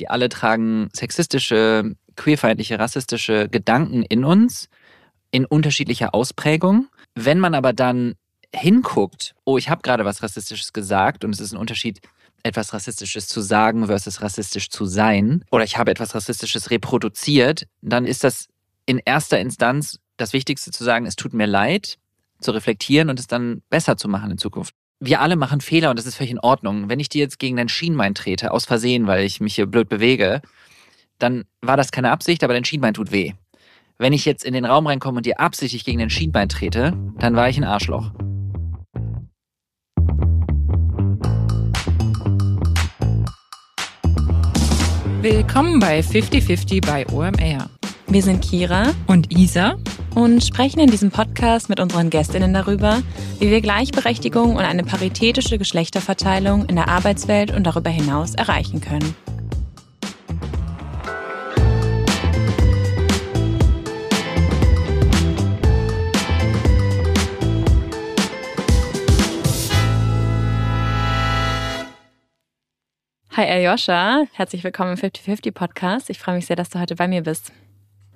Wir alle tragen sexistische, queerfeindliche, rassistische Gedanken in uns in unterschiedlicher Ausprägung. Wenn man aber dann hinguckt, oh, ich habe gerade was Rassistisches gesagt und es ist ein Unterschied, etwas Rassistisches zu sagen versus rassistisch zu sein, oder ich habe etwas Rassistisches reproduziert, dann ist das in erster Instanz das Wichtigste zu sagen, es tut mir leid, zu reflektieren und es dann besser zu machen in Zukunft. Wir alle machen Fehler und das ist völlig in Ordnung. Wenn ich dir jetzt gegen dein Schienbein trete, aus Versehen, weil ich mich hier blöd bewege, dann war das keine Absicht, aber dein Schienbein tut weh. Wenn ich jetzt in den Raum reinkomme und dir absichtlich gegen dein Schienbein trete, dann war ich ein Arschloch. Willkommen bei 5050 bei OMR. Wir sind Kira und Isa und sprechen in diesem Podcast mit unseren Gästinnen darüber, wie wir Gleichberechtigung und eine paritätische Geschlechterverteilung in der Arbeitswelt und darüber hinaus erreichen können. Hi Aljoscha, herzlich willkommen im 50-50 Podcast. Ich freue mich sehr, dass du heute bei mir bist.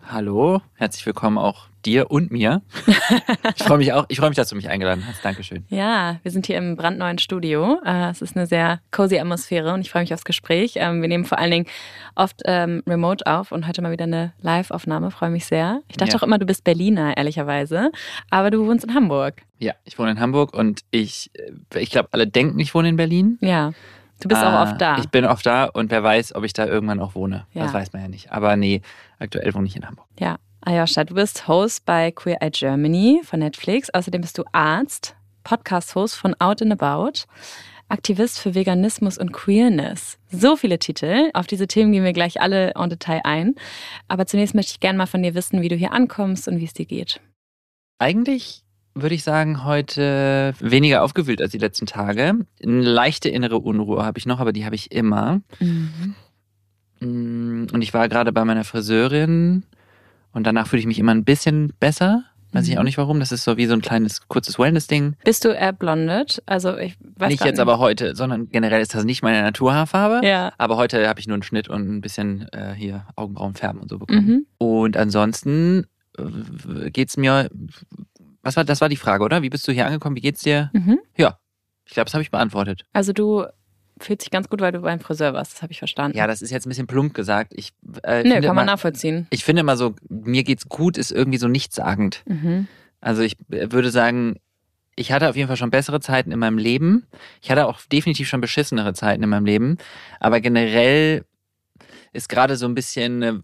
Hallo, herzlich willkommen auch dir und mir. ich freue mich auch, ich freue mich, dass du mich eingeladen hast. Dankeschön. Ja, wir sind hier im brandneuen Studio. Äh, es ist eine sehr cozy Atmosphäre und ich freue mich aufs Gespräch. Ähm, wir nehmen vor allen Dingen oft ähm, remote auf und heute mal wieder eine Live-Aufnahme. Freue mich sehr. Ich dachte ja. auch immer, du bist Berliner, ehrlicherweise. Aber du wohnst in Hamburg. Ja, ich wohne in Hamburg und ich, äh, ich glaube, alle denken, ich wohne in Berlin. Ja. Du bist ah, auch oft da. Ich bin oft da und wer weiß, ob ich da irgendwann auch wohne. Ja. Das weiß man ja nicht. Aber nee, aktuell wohne ich in Hamburg. Ja. Ayosha, du bist Host bei Queer Eye Germany von Netflix. Außerdem bist du Arzt, Podcast-Host von Out and About, Aktivist für Veganismus und Queerness. So viele Titel. Auf diese Themen gehen wir gleich alle en Detail ein. Aber zunächst möchte ich gerne mal von dir wissen, wie du hier ankommst und wie es dir geht. Eigentlich würde ich sagen, heute weniger aufgewühlt als die letzten Tage. Eine leichte innere Unruhe habe ich noch, aber die habe ich immer. Mhm. Mm, und ich war gerade bei meiner Friseurin und danach fühle ich mich immer ein bisschen besser. Weiß ich mhm. auch nicht warum. Das ist so wie so ein kleines, kurzes Wellness-Ding. Bist du erblondet? Also ich weiß Nicht jetzt nicht. aber heute, sondern generell ist das nicht meine Naturhaarfarbe. Ja. Aber heute habe ich nur einen Schnitt und ein bisschen äh, hier Augenbrauen färben und so bekommen. Mhm. Und ansonsten äh, geht es mir was war, das war die Frage, oder? Wie bist du hier angekommen? Wie geht's dir? Mhm. Ja, ich glaube, das habe ich beantwortet. Also du fühlst dich ganz gut, weil du beim Friseur warst, das habe ich verstanden. Ja, das ist jetzt ein bisschen plump gesagt. Ich, äh, Nö, kann man nachvollziehen. Ich finde immer so, mir geht's gut, ist irgendwie so nichtssagend. Mhm. Also ich würde sagen, ich hatte auf jeden Fall schon bessere Zeiten in meinem Leben. Ich hatte auch definitiv schon beschissenere Zeiten in meinem Leben. Aber generell ist gerade so ein bisschen eine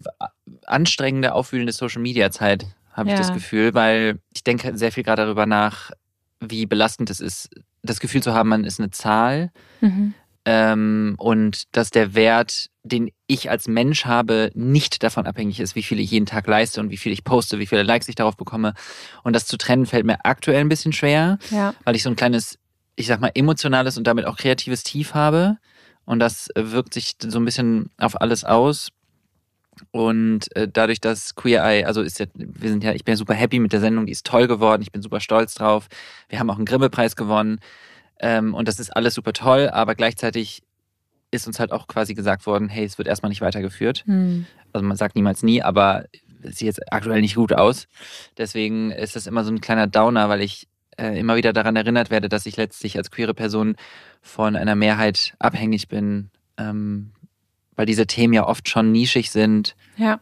anstrengende, aufwühlende Social-Media-Zeit habe ja. ich das Gefühl, weil ich denke sehr viel gerade darüber nach, wie belastend es ist, das Gefühl zu haben, man ist eine Zahl mhm. ähm, und dass der Wert, den ich als Mensch habe, nicht davon abhängig ist, wie viel ich jeden Tag leiste und wie viel ich poste, wie viele Likes ich darauf bekomme. Und das zu trennen fällt mir aktuell ein bisschen schwer, ja. weil ich so ein kleines, ich sag mal, emotionales und damit auch kreatives Tief habe. Und das wirkt sich so ein bisschen auf alles aus. Und äh, dadurch, dass Queer Eye, also ist ja, wir sind ja, ich bin ja super happy mit der Sendung, die ist toll geworden, ich bin super stolz drauf. Wir haben auch einen Grimme-Preis gewonnen. Ähm, und das ist alles super toll, aber gleichzeitig ist uns halt auch quasi gesagt worden, hey, es wird erstmal nicht weitergeführt. Hm. Also man sagt niemals nie, aber es sieht jetzt aktuell nicht gut aus. Deswegen ist das immer so ein kleiner Downer, weil ich äh, immer wieder daran erinnert werde, dass ich letztlich als queere Person von einer Mehrheit abhängig bin, ähm, weil diese Themen ja oft schon nischig sind. Ja.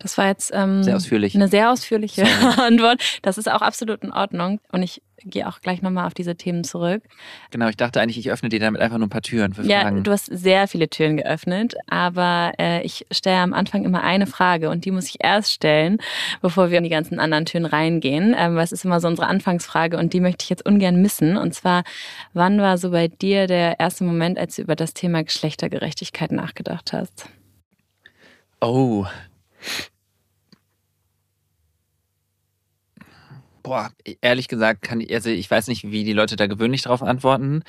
Das war jetzt ähm, sehr eine sehr ausführliche Antwort. Das ist auch absolut in Ordnung. Und ich gehe auch gleich nochmal auf diese Themen zurück. Genau, ich dachte eigentlich, ich öffne dir damit einfach nur ein paar Türen für Fragen. Ja, du hast sehr viele Türen geöffnet, aber äh, ich stelle am Anfang immer eine Frage und die muss ich erst stellen, bevor wir in die ganzen anderen Türen reingehen. Ähm, weil es ist immer so unsere Anfangsfrage und die möchte ich jetzt ungern missen. Und zwar, wann war so bei dir der erste Moment, als du über das Thema Geschlechtergerechtigkeit nachgedacht hast? Oh, Boah, ehrlich gesagt, kann ich, also ich weiß nicht, wie die Leute da gewöhnlich darauf antworten.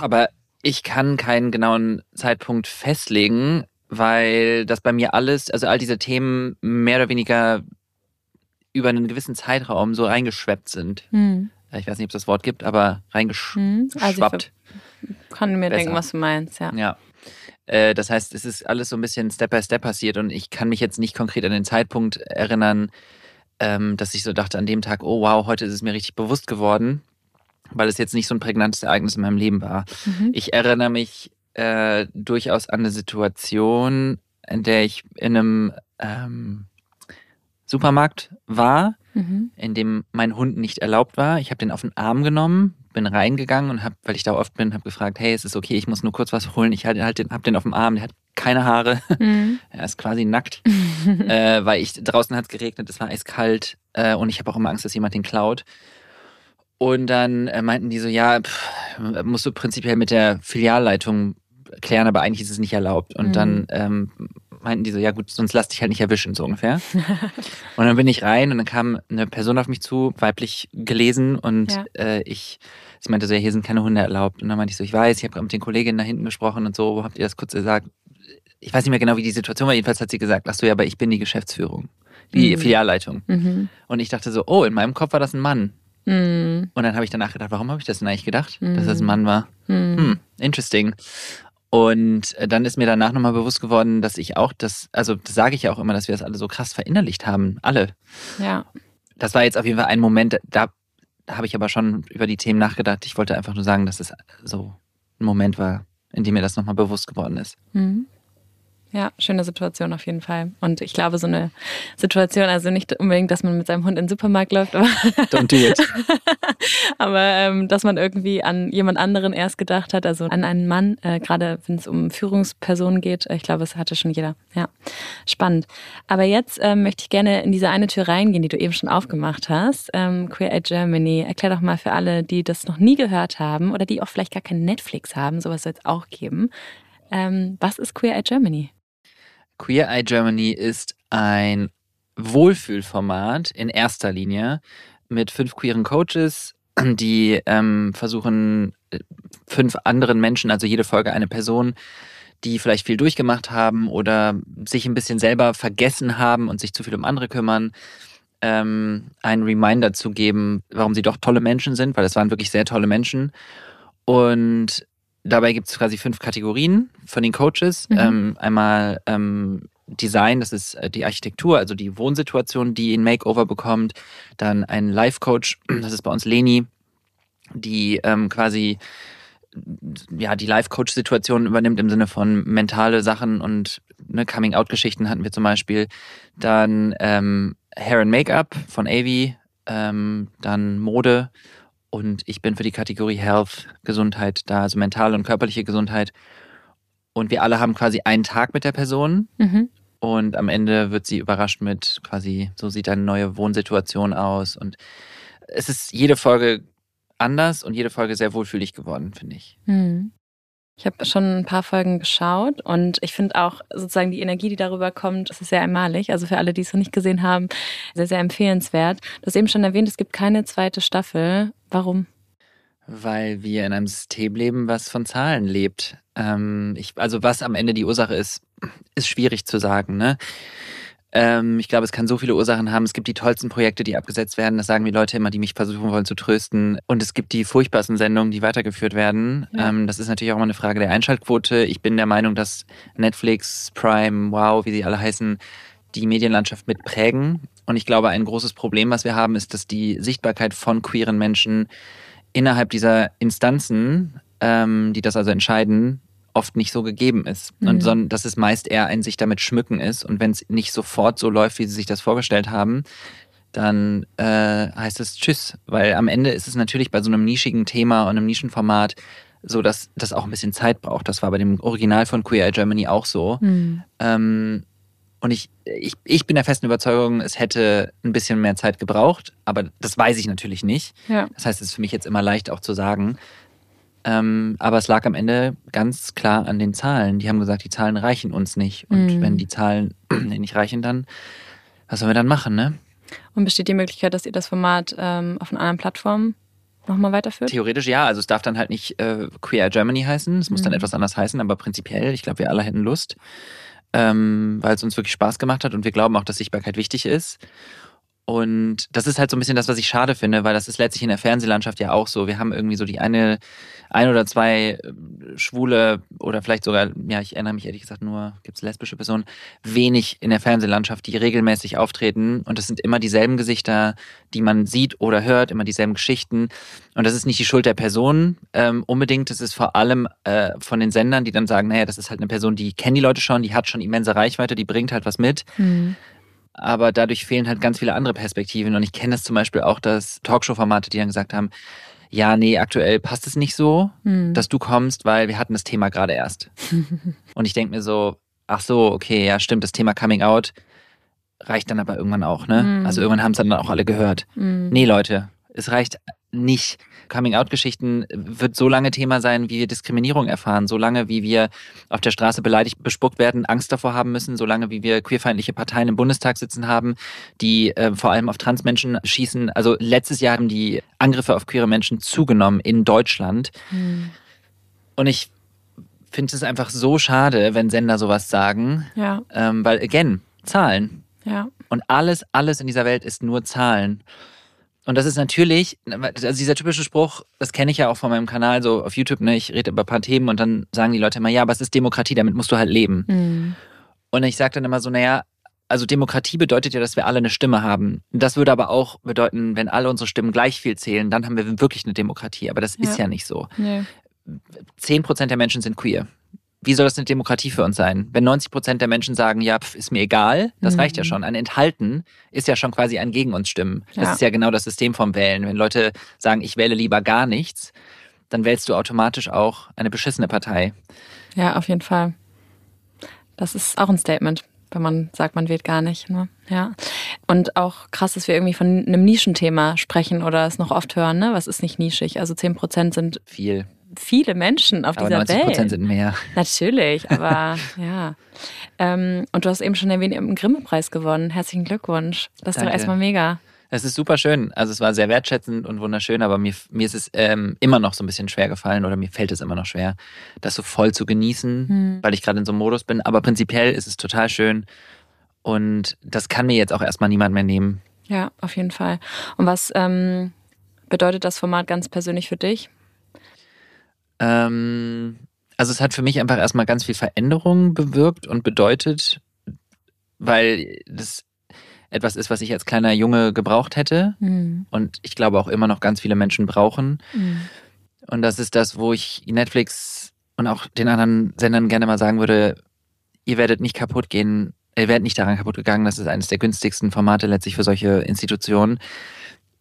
Aber ich kann keinen genauen Zeitpunkt festlegen, weil das bei mir alles, also all diese Themen mehr oder weniger über einen gewissen Zeitraum so reingeschweppt sind. Hm. Ich weiß nicht, ob es das Wort gibt, aber reingeschwappt. Hm. Also Kann mir Besser. denken, was du meinst, ja. Ja. Äh, das heißt, es ist alles so ein bisschen Step by Step passiert und ich kann mich jetzt nicht konkret an den Zeitpunkt erinnern, ähm, dass ich so dachte an dem Tag, oh wow, heute ist es mir richtig bewusst geworden, weil es jetzt nicht so ein prägnantes Ereignis in meinem Leben war. Mhm. Ich erinnere mich äh, durchaus an eine Situation, in der ich in einem ähm, Supermarkt war, Mhm. in dem mein Hund nicht erlaubt war. Ich habe den auf den Arm genommen, bin reingegangen und habe, weil ich da oft bin, habe gefragt, hey, es ist okay, ich muss nur kurz was holen. Ich halt, halt den, hab den auf dem Arm, der hat keine Haare, Mhm. er ist quasi nackt, äh, weil ich draußen hat es geregnet, es war eiskalt äh, und ich habe auch immer Angst, dass jemand den klaut. Und dann äh, meinten die so, ja, pff, musst du prinzipiell mit der Filialleitung klären, aber eigentlich ist es nicht erlaubt. Und Mhm. dann ähm, meinten die so, ja gut, sonst lass dich halt nicht erwischen, so ungefähr. und dann bin ich rein und dann kam eine Person auf mich zu, weiblich gelesen und Ja. äh, ich, sie meinte so, ja, hier sind keine Hunde erlaubt. Und dann meinte ich so, ich weiß, ich habe gerade mit den Kolleginnen da hinten gesprochen und so, habt ihr das kurz gesagt? Ich weiß nicht mehr genau, wie die Situation war, jedenfalls hat sie gesagt, ach so, ja, aber ich bin die Geschäftsführung, die Mhm. Filialleitung. Mhm. Und ich dachte so, oh, in meinem Kopf war das ein Mann. Mhm. Und dann habe ich danach gedacht, warum habe ich das denn eigentlich gedacht, dass Mhm. das ein Mann war? Mhm. Hm, interesting. Und äh, dann ist mir danach nochmal bewusst geworden, dass ich auch das, also das sage ich ja auch immer, dass wir das alle so krass verinnerlicht haben, alle. Ja. Das war jetzt auf jeden Fall ein Moment, da, da habe ich aber schon über die Themen nachgedacht. Ich wollte einfach nur sagen, dass es so ein Moment war, in dem mir das nochmal bewusst geworden ist. Mhm. Ja, schöne Situation auf jeden Fall. Und ich glaube, so eine Situation, also nicht unbedingt, dass man mit seinem Hund in den Supermarkt läuft, aber, Don't do it. aber ähm, dass man irgendwie an jemand anderen erst gedacht hat, also an einen Mann, äh, gerade wenn es um Führungspersonen geht. Ich glaube, es hatte schon jeder. Ja, spannend. Aber jetzt ähm, möchte ich gerne in diese eine Tür reingehen, die du eben schon aufgemacht hast. Ähm, Queer Eye Germany. Erklär doch mal für alle, die das noch nie gehört haben oder die auch vielleicht gar kein Netflix haben, sowas soll es auch geben. Ähm, was ist Queer Eye Germany? Queer Eye Germany ist ein Wohlfühlformat in erster Linie mit fünf queeren Coaches, die ähm, versuchen, äh, fünf anderen Menschen, also jede Folge eine Person, die vielleicht viel durchgemacht haben oder sich ein bisschen selber vergessen haben und sich zu viel um andere kümmern, ähm, einen Reminder zu geben, warum sie doch tolle Menschen sind, weil es waren wirklich sehr tolle Menschen. Und dabei gibt es quasi fünf Kategorien von den Coaches. Mhm. Ähm, einmal ähm, Design, das ist äh, die Architektur, also die Wohnsituation, die ein Makeover bekommt. Dann ein Life-Coach, das ist bei uns Leni, die ähm, quasi ja, die Life-Coach-Situation übernimmt im Sinne von mentale Sachen und ne, Coming-out-Geschichten hatten wir zum Beispiel. Dann ähm, Hair and Make-up von Avi, ähm, dann Mode und ich bin für die Kategorie Health, Gesundheit da, also mentale und körperliche Gesundheit. Und wir alle haben quasi einen Tag mit der Person Mhm. und am Ende wird sie überrascht mit quasi, so sieht eine neue Wohnsituation aus. Und es ist jede Folge anders und jede Folge sehr wohlfühlig geworden, finde ich. Hm. Ich habe schon ein paar Folgen geschaut und ich finde auch sozusagen die Energie, die darüber kommt, ist sehr einmalig. Also für alle, die es noch nicht gesehen haben, sehr, sehr empfehlenswert. Du hast eben schon erwähnt, es gibt keine zweite Staffel. Warum? Weil wir in einem System leben, was von Zahlen lebt. Ähm, ich, also was am Ende die Ursache ist, ist schwierig zu sagen. Ne? Ähm, ich glaube, es kann so viele Ursachen haben. Es gibt die tollsten Projekte, die abgesetzt werden. Das sagen die Leute immer, die mich versuchen wollen zu trösten. Und es gibt die furchtbarsten Sendungen, die weitergeführt werden. Ja. Ähm, das ist natürlich auch immer eine Frage der Einschaltquote. Ich bin der Meinung, dass Netflix, Prime, Wow, wie sie alle heißen, die Medienlandschaft mitprägen. Und ich glaube, ein großes Problem, was wir haben, ist, dass die Sichtbarkeit von queeren Menschen innerhalb dieser Instanzen, ähm, die das also entscheiden, oft nicht so gegeben ist. Mhm. Und sondern dass es meist eher ein sich damit schmücken ist. Und wenn es nicht sofort so läuft, wie sie sich das vorgestellt haben, dann äh, heißt es Tschüss. Weil am Ende ist es natürlich bei so einem nischigen Thema und einem Nischenformat so, dass das auch ein bisschen Zeit braucht. Das war bei dem Original von Queer Eye Germany auch so. Hm. Ähm, und ich, ich, ich bin der festen Überzeugung, es hätte ein bisschen mehr Zeit gebraucht, aber das weiß ich natürlich nicht. Ja. Das heißt, es ist für mich jetzt immer leicht auch zu sagen. Ähm, aber es lag am Ende ganz klar an den Zahlen. Die haben gesagt, die Zahlen reichen uns nicht. Und Mhm. wenn die Zahlen nicht reichen, dann was sollen wir dann machen, ne? Und besteht die Möglichkeit, dass ihr das Format ähm, auf einer anderen Plattform nochmal weiterführt? Theoretisch ja, also es darf dann halt nicht äh, Queer Germany heißen, es muss dann Mhm. etwas anders heißen, aber prinzipiell, ich glaube, wir alle hätten Lust, ähm, weil es uns wirklich Spaß gemacht hat und wir glauben auch, dass Sichtbarkeit wichtig ist. Und das ist halt so ein bisschen das, was ich schade finde, weil das ist letztlich in der Fernsehlandschaft ja auch so. Wir haben irgendwie so die eine, ein oder zwei äh, schwule oder vielleicht sogar, ja, ich erinnere mich ehrlich gesagt nur, gibt es lesbische Personen, wenig in der Fernsehlandschaft, die regelmäßig auftreten. Und das sind immer dieselben Gesichter, die man sieht oder hört, immer dieselben Geschichten. Und das ist nicht die Schuld der Person ähm, unbedingt. Das ist vor allem äh, von den Sendern, die dann sagen, naja, das ist halt eine Person, die kennen die Leute schon, die hat schon immense Reichweite, die bringt halt was mit. Mhm aber dadurch fehlen halt ganz viele andere Perspektiven. Und ich kenne das zum Beispiel auch, dass Talkshow-Formate, die dann gesagt haben, ja, nee, aktuell passt es nicht so, Hm. dass du kommst, weil wir hatten das Thema gerade erst. Und ich denke mir so, ach so, okay, ja, stimmt, das Thema Coming Out reicht dann aber irgendwann auch, ne? Mhm. Also irgendwann haben es dann auch alle gehört. Mhm. Nee, Leute, es reicht nicht. Coming-out-Geschichten wird so lange Thema sein, wie wir Diskriminierung erfahren, so lange, wie wir auf der Straße beleidigt, bespuckt werden, Angst davor haben müssen, so lange, wie wir queerfeindliche Parteien im Bundestag sitzen haben, die äh, vor allem auf Transmenschen schießen. Also letztes Jahr haben die Angriffe auf queere Menschen zugenommen in Deutschland. Mhm. Und ich finde es einfach so schade, wenn Sender sowas sagen, Ja, ähm, weil, again, Zahlen. ja. Und alles, alles in dieser Welt ist nur Zahlen. Und das ist natürlich, also dieser typische Spruch, das kenne ich ja auch von meinem Kanal so auf YouTube, ne? Ich rede über ein paar Themen und dann sagen die Leute immer, ja, aber es ist Demokratie, damit musst du halt leben. Mhm. Und ich sage dann immer so, naja, also Demokratie bedeutet ja, dass wir alle eine Stimme haben. Das würde aber auch bedeuten, wenn alle unsere Stimmen gleich viel zählen, dann haben wir wirklich eine Demokratie. Aber das ist Ja. ja nicht so. Nee. 10% der Menschen sind queer. Wie soll das eine Demokratie für uns sein? Wenn 90% der Menschen sagen, ja, pf, ist mir egal, das Mhm. reicht ja schon. Ein Enthalten ist ja schon quasi ein gegen uns Stimmen. Das Ja. ist ja genau das System vom Wählen. Wenn Leute sagen, ich wähle lieber gar nichts, dann wählst du automatisch auch eine beschissene Partei. Ja, auf jeden Fall. Das ist auch ein Statement, wenn man sagt, man wählt gar nicht. Ne? Ja. Und auch krass, dass wir irgendwie von einem Nischenthema sprechen oder es noch oft hören. Ne? Was ist nicht nischig? Also 10 Prozent sind Viel. Viele Menschen auf Aber dieser 90 Welt. Prozent sind mehr. Natürlich, aber ja. Ähm, und du hast eben schon erwähnt, ihr habt einen Grimme-Preis gewonnen. Herzlichen Glückwunsch. Das ist doch Danke. erstmal mega. Es ist super schön. Also es war sehr wertschätzend und wunderschön, aber mir, mir ist es ähm, immer noch so ein bisschen schwer gefallen oder mir fällt es immer noch schwer, das so voll zu genießen, Hm. weil ich gerade in so einem Modus bin. Aber prinzipiell ist es total schön und das kann mir jetzt auch erstmal niemand mehr nehmen. Ja, auf jeden Fall. Und was ähm, bedeutet das Format ganz persönlich für dich? Ähm, also es hat für mich einfach erstmal ganz viel Veränderung bewirkt und bedeutet, weil das etwas ist, was ich als kleiner Junge gebraucht hätte Hm. und ich glaube auch immer noch ganz viele Menschen brauchen. Hm. Und das ist das, wo ich Netflix und auch den anderen Sendern gerne mal sagen würde, ihr werdet nicht kaputt gehen, ihr werdet nicht daran kaputt gegangen, das ist eines der günstigsten Formate letztlich für solche Institutionen,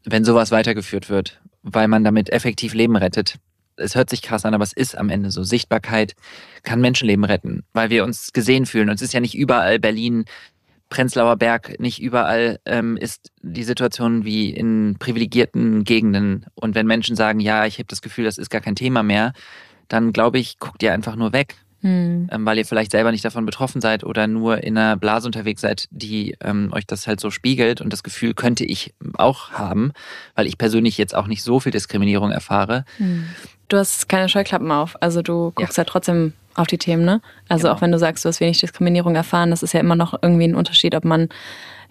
wenn sowas weitergeführt wird, weil man damit effektiv Leben rettet. Es hört sich krass an, aber es ist am Ende so. Sichtbarkeit kann Menschenleben retten, weil wir uns gesehen fühlen. Und es ist ja nicht überall Berlin, Prenzlauer Berg, nicht überall ähm, ist die Situation wie in privilegierten Gegenden. Und wenn Menschen sagen, ja, ich habe das Gefühl, das ist gar kein Thema mehr, dann glaube ich, guckt ihr einfach nur weg, Hm. ähm, weil ihr vielleicht selber nicht davon betroffen seid oder nur in einer Blase unterwegs seid, die ähm, euch das halt so spiegelt. Und das Gefühl könnte ich auch haben, weil ich persönlich jetzt auch nicht so viel Diskriminierung erfahre. Hm. Du hast keine Scheuklappen auf. Also du guckst ja, trotzdem auf die Themen, ne? Also Genau. auch wenn du sagst, du hast wenig Diskriminierung erfahren, das ist ja immer noch irgendwie ein Unterschied, ob man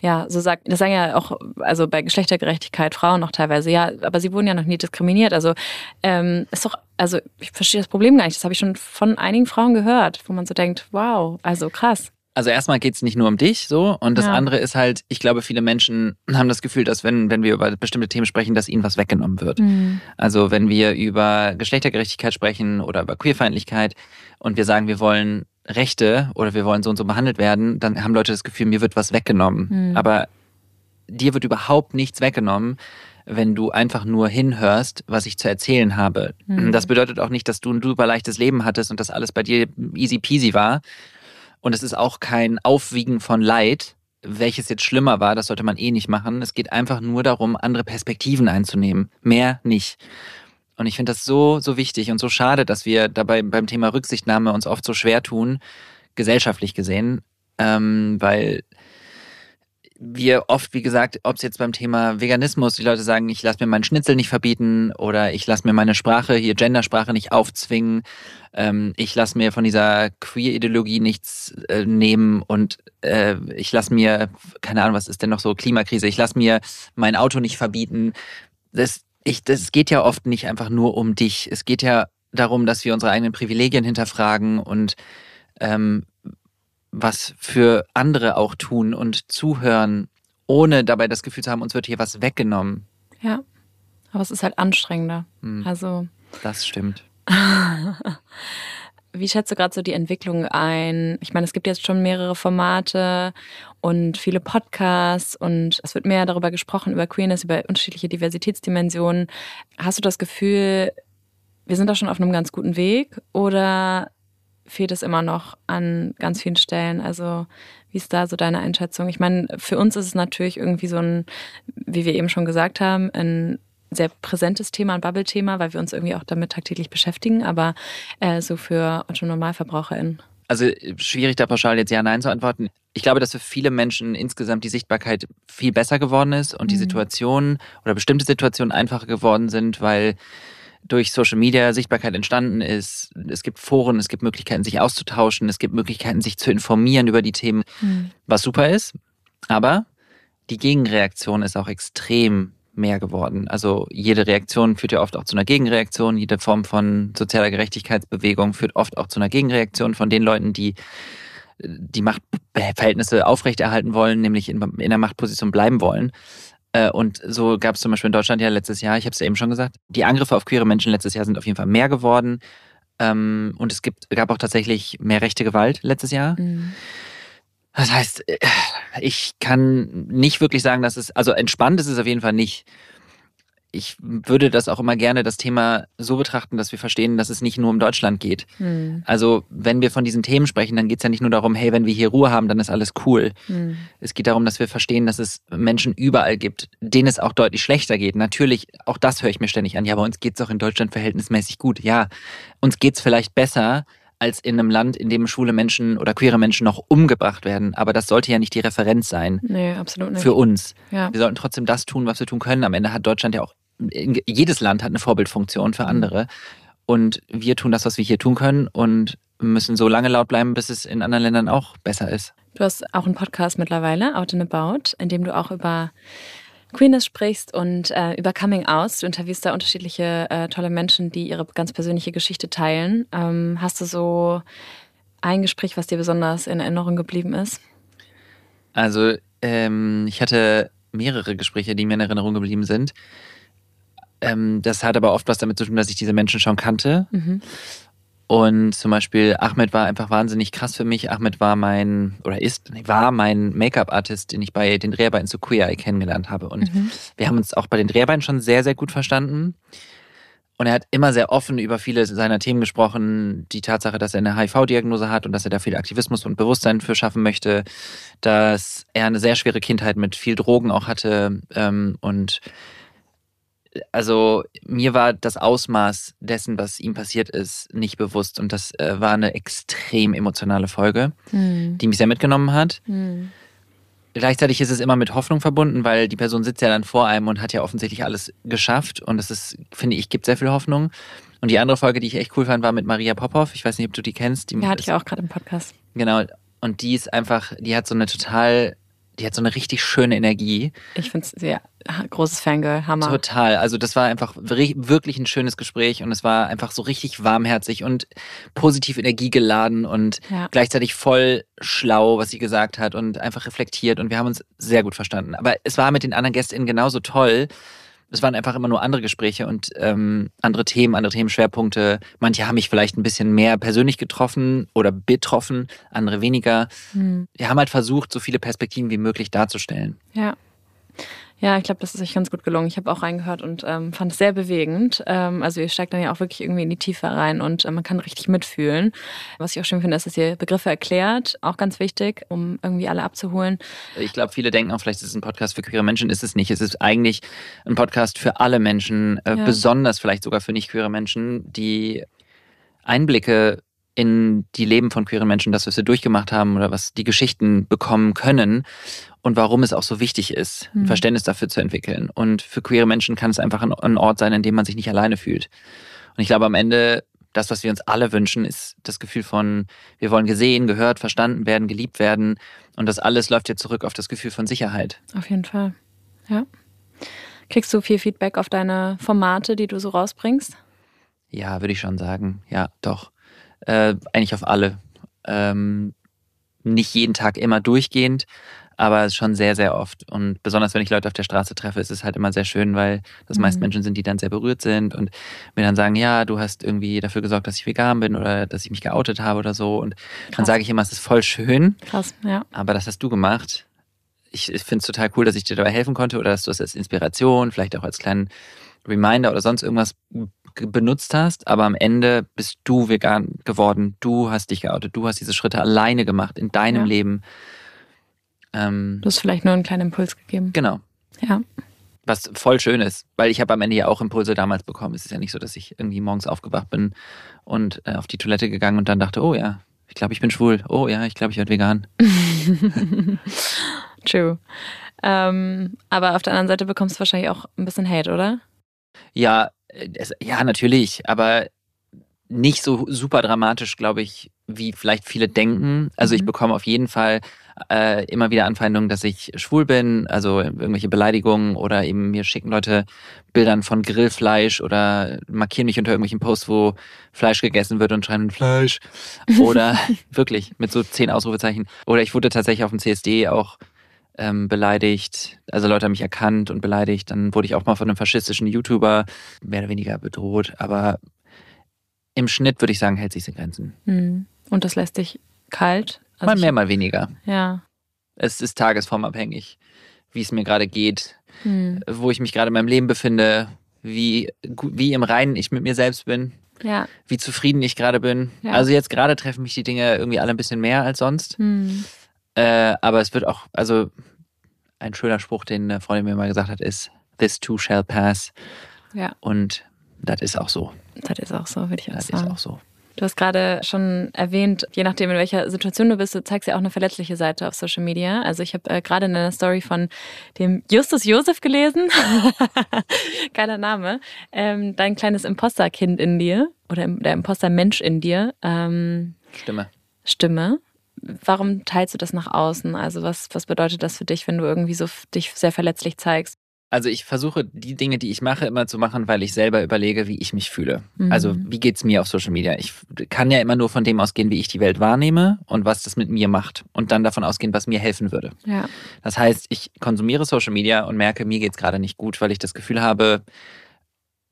ja, so sagt, das sagen ja auch, also bei Geschlechtergerechtigkeit Frauen auch teilweise, ja, aber sie wurden ja noch nie diskriminiert. Also ähm, ist doch, also ich verstehe das Problem gar nicht. Das habe ich schon von einigen Frauen gehört, wo man so denkt, wow, also krass. Also erstmal geht es nicht nur um dich so und das Ja. andere ist halt, ich glaube, viele Menschen haben das Gefühl, dass wenn, wenn wir über bestimmte Themen sprechen, dass ihnen was weggenommen wird. Also wenn wir über Geschlechtergerechtigkeit sprechen oder über Queerfeindlichkeit und wir sagen, wir wollen Rechte oder wir wollen so und so behandelt werden, dann haben Leute das Gefühl, mir wird was weggenommen. Mhm. Aber dir wird überhaupt nichts weggenommen, wenn du einfach nur hinhörst, was ich zu erzählen habe. Mhm. Das bedeutet auch nicht, dass du ein super leichtes Leben hattest und dass alles bei dir easy peasy war. Und es ist auch kein Aufwiegen von Leid, welches jetzt schlimmer war, das sollte man eh nicht machen. Es geht einfach nur darum, andere Perspektiven einzunehmen. Mehr nicht. Und ich finde das so, so wichtig und so schade, dass wir dabei beim Thema Rücksichtnahme uns oft so schwer tun, gesellschaftlich gesehen, ähm, weil wir oft, wie gesagt, ob es jetzt beim Thema Veganismus, die Leute sagen, ich lasse mir meinen Schnitzel nicht verbieten oder ich lasse mir meine Sprache, hier Gendersprache nicht aufzwingen, ähm, ich lasse mir von dieser Queer-Ideologie nichts äh, nehmen und äh, ich lasse mir, keine Ahnung, was ist denn noch so, Klimakrise, ich lasse mir mein Auto nicht verbieten. Das, ich, das geht ja oft nicht einfach nur um dich. Es geht ja darum, dass wir unsere eigenen Privilegien hinterfragen und ähm, was für andere auch tun und zuhören, ohne dabei das Gefühl zu haben, uns wird hier was weggenommen. Ja, aber es ist halt anstrengender. Hm, Also, das stimmt. wie schätzt du gerade so die Entwicklung ein? Ich meine, es gibt jetzt schon mehrere Formate und viele Podcasts und es wird mehr darüber gesprochen, über Queerness, über unterschiedliche Diversitätsdimensionen. Hast du das Gefühl, wir sind da schon auf einem ganz guten Weg oder fehlt es immer noch an ganz vielen Stellen? Also wie ist da so deine Einschätzung? Ich meine, für uns ist es natürlich irgendwie so ein, wie wir eben schon gesagt haben, ein sehr präsentes Thema, ein Bubble-Thema, weil wir uns irgendwie auch damit tagtäglich beschäftigen, aber äh, so für Otto NormalverbraucherInnen. Also schwierig da pauschal jetzt Ja, Nein zu antworten. Ich glaube, dass für viele Menschen insgesamt die Sichtbarkeit viel besser geworden ist und die Mhm. Situationen oder bestimmte Situationen einfacher geworden sind, weil durch Social Media Sichtbarkeit entstanden ist. Es gibt Foren, es gibt Möglichkeiten, sich auszutauschen, es gibt Möglichkeiten, sich zu informieren über die Themen, was super ist. Aber die Gegenreaktion ist auch extrem mehr geworden. Also jede Reaktion führt ja oft auch zu einer Gegenreaktion. Jede Form von sozialer Gerechtigkeitsbewegung führt oft auch zu einer Gegenreaktion von den Leuten, die die Machtverhältnisse aufrechterhalten wollen, nämlich in, in der Machtposition bleiben wollen. Äh, Und so gab es zum Beispiel in Deutschland ja letztes Jahr, ich habe es ja eben schon gesagt, die Angriffe auf queere Menschen letztes Jahr sind auf jeden Fall mehr geworden. Ähm, Und es gibt, gab auch tatsächlich mehr rechte Gewalt letztes Jahr. Mhm. Das heißt, äh, ich kann nicht wirklich sagen, dass es, also entspannt ist es auf jeden Fall nicht. Ich würde das auch immer gerne das Thema so betrachten, dass wir verstehen, dass es nicht nur um Deutschland geht. Mhm. Also wenn wir von diesen Themen sprechen, dann geht es ja nicht nur darum, hey, wenn wir hier Ruhe haben, dann ist alles cool. Mhm. Es geht darum, dass wir verstehen, dass es Menschen überall gibt, denen es auch deutlich schlechter geht. Natürlich, auch das höre ich mir ständig an. Ja, bei uns geht es auch in Deutschland verhältnismäßig gut. Ja, uns geht es vielleicht besser als in einem Land, in dem schwule Menschen oder queere Menschen noch umgebracht werden. Aber das sollte ja nicht die Referenz sein Nee, absolut nicht. für uns. ja. Wir sollten trotzdem das tun, was wir tun können. Am Ende hat Deutschland ja auch, jedes Land hat eine Vorbildfunktion für andere. Und wir tun das, was wir hier tun können und müssen so lange laut bleiben, bis es in anderen Ländern auch besser ist. Du hast auch einen Podcast mittlerweile, Out and About, in dem du auch über Queerness sprichst und äh, über Coming Out. Du interviewst da unterschiedliche äh, tolle Menschen, die ihre ganz persönliche Geschichte teilen. Ähm, hast du so ein Gespräch, was dir besonders in Erinnerung geblieben ist? Also ähm, ich hatte mehrere Gespräche, die mir in Erinnerung geblieben sind. Ähm, das hat aber oft was damit zu tun, dass ich diese Menschen schon kannte. Mhm. Und zum Beispiel Ahmed war einfach wahnsinnig krass für mich. Ahmed war mein, oder ist, war mein Make-up-Artist, den ich bei den Dreharbeiten zu Queer Eye kennengelernt habe. Und Mhm. wir haben uns auch bei den Dreharbeiten schon sehr, sehr gut verstanden. Und er hat immer sehr offen über viele seiner Themen gesprochen. Die Tatsache, dass er eine HIV-Diagnose hat und dass er da viel Aktivismus und Bewusstsein für schaffen möchte. Dass er eine sehr schwere Kindheit mit viel Drogen auch hatte. Ähm, und also mir war das Ausmaß dessen, was ihm passiert ist, nicht bewusst. Und das äh, war eine extrem emotionale Folge, Mhm. die mich sehr mitgenommen hat. Mhm. Gleichzeitig ist es immer mit Hoffnung verbunden, weil die Person sitzt ja dann vor einem und hat ja offensichtlich alles geschafft. Und das ist, finde ich, gibt sehr viel Hoffnung. Und die andere Folge, die ich echt cool fand, war mit Maria Popov. Ich weiß nicht, ob du die kennst. Die Ja, hatte ich auch gerade im Podcast. Genau. Und die ist einfach, die hat so eine total, die hat so eine richtig schöne Energie. Ich finde es sehr großes Fangirl, Hammer. Total. Also das war einfach wirklich ein schönes Gespräch und es war einfach so richtig warmherzig und positiv energiegeladen und Ja. gleichzeitig voll schlau, was sie gesagt hat und einfach reflektiert und wir haben uns sehr gut verstanden. Aber es war mit den anderen GästInnen genauso toll. Es waren einfach immer nur andere Gespräche und ähm, andere Themen, andere Themenschwerpunkte. Manche haben mich vielleicht ein bisschen mehr persönlich getroffen oder betroffen, andere weniger. Mhm. Wir haben halt versucht, so viele Perspektiven wie möglich darzustellen. Ja. Ja, ich glaube, das ist euch ganz gut gelungen. Ich habe auch reingehört und ähm, fand es sehr bewegend. Ähm, also ihr steigt dann ja auch wirklich irgendwie in die Tiefe rein und äh, man kann richtig mitfühlen. Was ich auch schön finde, ist, dass ihr Begriffe erklärt, auch ganz wichtig, um irgendwie alle abzuholen. Ich glaube, viele denken auch, vielleicht ist es ein Podcast für queere Menschen. Ist es nicht. Es ist eigentlich ein Podcast für alle Menschen, äh, Ja. besonders vielleicht sogar für nicht queere Menschen, die Einblicke in die Leben von queeren Menschen, das, was wir durchgemacht haben oder was die Geschichten bekommen können und warum es auch so wichtig ist, ein Mhm. Verständnis dafür zu entwickeln. Und für queere Menschen kann es einfach ein, Ort sein, in dem man sich nicht alleine fühlt. Und ich glaube, am Ende, das, was wir uns alle wünschen, ist das Gefühl von, wir wollen gesehen, gehört, verstanden werden, geliebt werden. Und das alles läuft jetzt zurück auf das Gefühl von Sicherheit. Auf jeden Fall. Ja. Kriegst du viel Feedback auf deine Formate, die du so rausbringst? Ja, würde ich schon sagen. Ja, doch. Äh, eigentlich auf alle. Ähm, nicht jeden Tag immer durchgehend, aber schon sehr, sehr oft. Und besonders wenn ich Leute auf der Straße treffe, ist es halt immer sehr schön, weil das meist Mhm. Menschen sind, die dann sehr berührt sind und mir dann sagen, ja, du hast irgendwie dafür gesorgt, dass ich vegan bin oder dass ich mich geoutet habe oder so. Und dann Krass. sage ich immer, es ist voll schön, Krass, ja. aber das hast du gemacht. Ich, ich finde es total cool, dass ich dir dabei helfen konnte oder dass du es als Inspiration, vielleicht auch als kleinen Reminder oder sonst irgendwas benutzt hast. Aber am Ende bist du vegan geworden. Du hast dich geoutet. Du hast diese Schritte alleine gemacht in deinem Ja. Leben. Ähm, Du hast vielleicht nur einen kleinen Impuls gegeben. genau. Ja. Was voll schön ist, weil ich habe am Ende ja auch Impulse damals bekommen. Es ist ja nicht so, dass ich irgendwie morgens aufgewacht bin und äh, auf die Toilette gegangen und dann dachte, oh ja, ich glaube, ich bin schwul. Oh ja, ich glaube, ich werde vegan. True. Ähm, aber auf der anderen Seite bekommst du wahrscheinlich auch ein bisschen Hate, oder? Ja, es, ja, natürlich, aber nicht so super dramatisch, glaube ich, wie vielleicht viele denken. Also ich Mhm. bekomme auf jeden Fall äh, immer wieder Anfeindungen, dass ich schwul bin, also irgendwelche Beleidigungen oder eben mir schicken Leute Bildern von Grillfleisch oder markieren mich unter irgendwelchen Posts, wo Fleisch gegessen wird und schreien Fleisch. Oder wirklich mit so zehn Ausrufezeichen. Oder ich wurde tatsächlich auf dem CSD auch ähm, beleidigt. Also Leute haben mich erkannt und beleidigt. Dann wurde ich auch mal von einem faschistischen YouTuber mehr oder weniger bedroht. Aber im Schnitt würde ich sagen, hält sich in Grenzen. Hm. Und das lässt dich kalt. Also mal mehr, mal weniger. Ja. Es ist tagesformabhängig, wie es mir gerade geht, Hm. wo ich mich gerade in meinem Leben befinde, wie, wie im Reinen ich mit mir selbst bin, Ja. wie zufrieden ich gerade bin. Ja. Also jetzt gerade treffen mich die Dinge irgendwie alle ein bisschen mehr als sonst. Hm. Äh, aber es wird auch, also ein schöner Spruch, den eine Freundin mir mal gesagt hat, ist, this too shall pass. Ja. Und das ist auch so. Das ist auch so, würde ich auch Das ist sagen. auch so. Du hast gerade schon erwähnt, je nachdem, in welcher Situation du bist, du zeigst ja auch eine verletzliche Seite auf Social Media. Also ich habe äh, gerade in einer Story von dem Justus Josef gelesen. Geiler Name. Ähm, dein kleines Imposterkind in dir oder der Impostermensch in dir. Ähm, Stimme. Stimme. Warum teilst du das nach außen? Also was, was bedeutet das für dich, wenn du irgendwie so dich sehr verletzlich zeigst? Also ich versuche die Dinge, die ich mache, immer zu machen, weil ich selber überlege, wie ich mich fühle. Mhm. Also wie geht's mir auf Social Media? Ich kann ja immer nur von dem ausgehen, wie ich die Welt wahrnehme und was das mit mir macht. Und dann davon ausgehen, was mir helfen würde. Ja. Das heißt, ich konsumiere Social Media und merke, mir geht's gerade nicht gut, weil ich das Gefühl habe,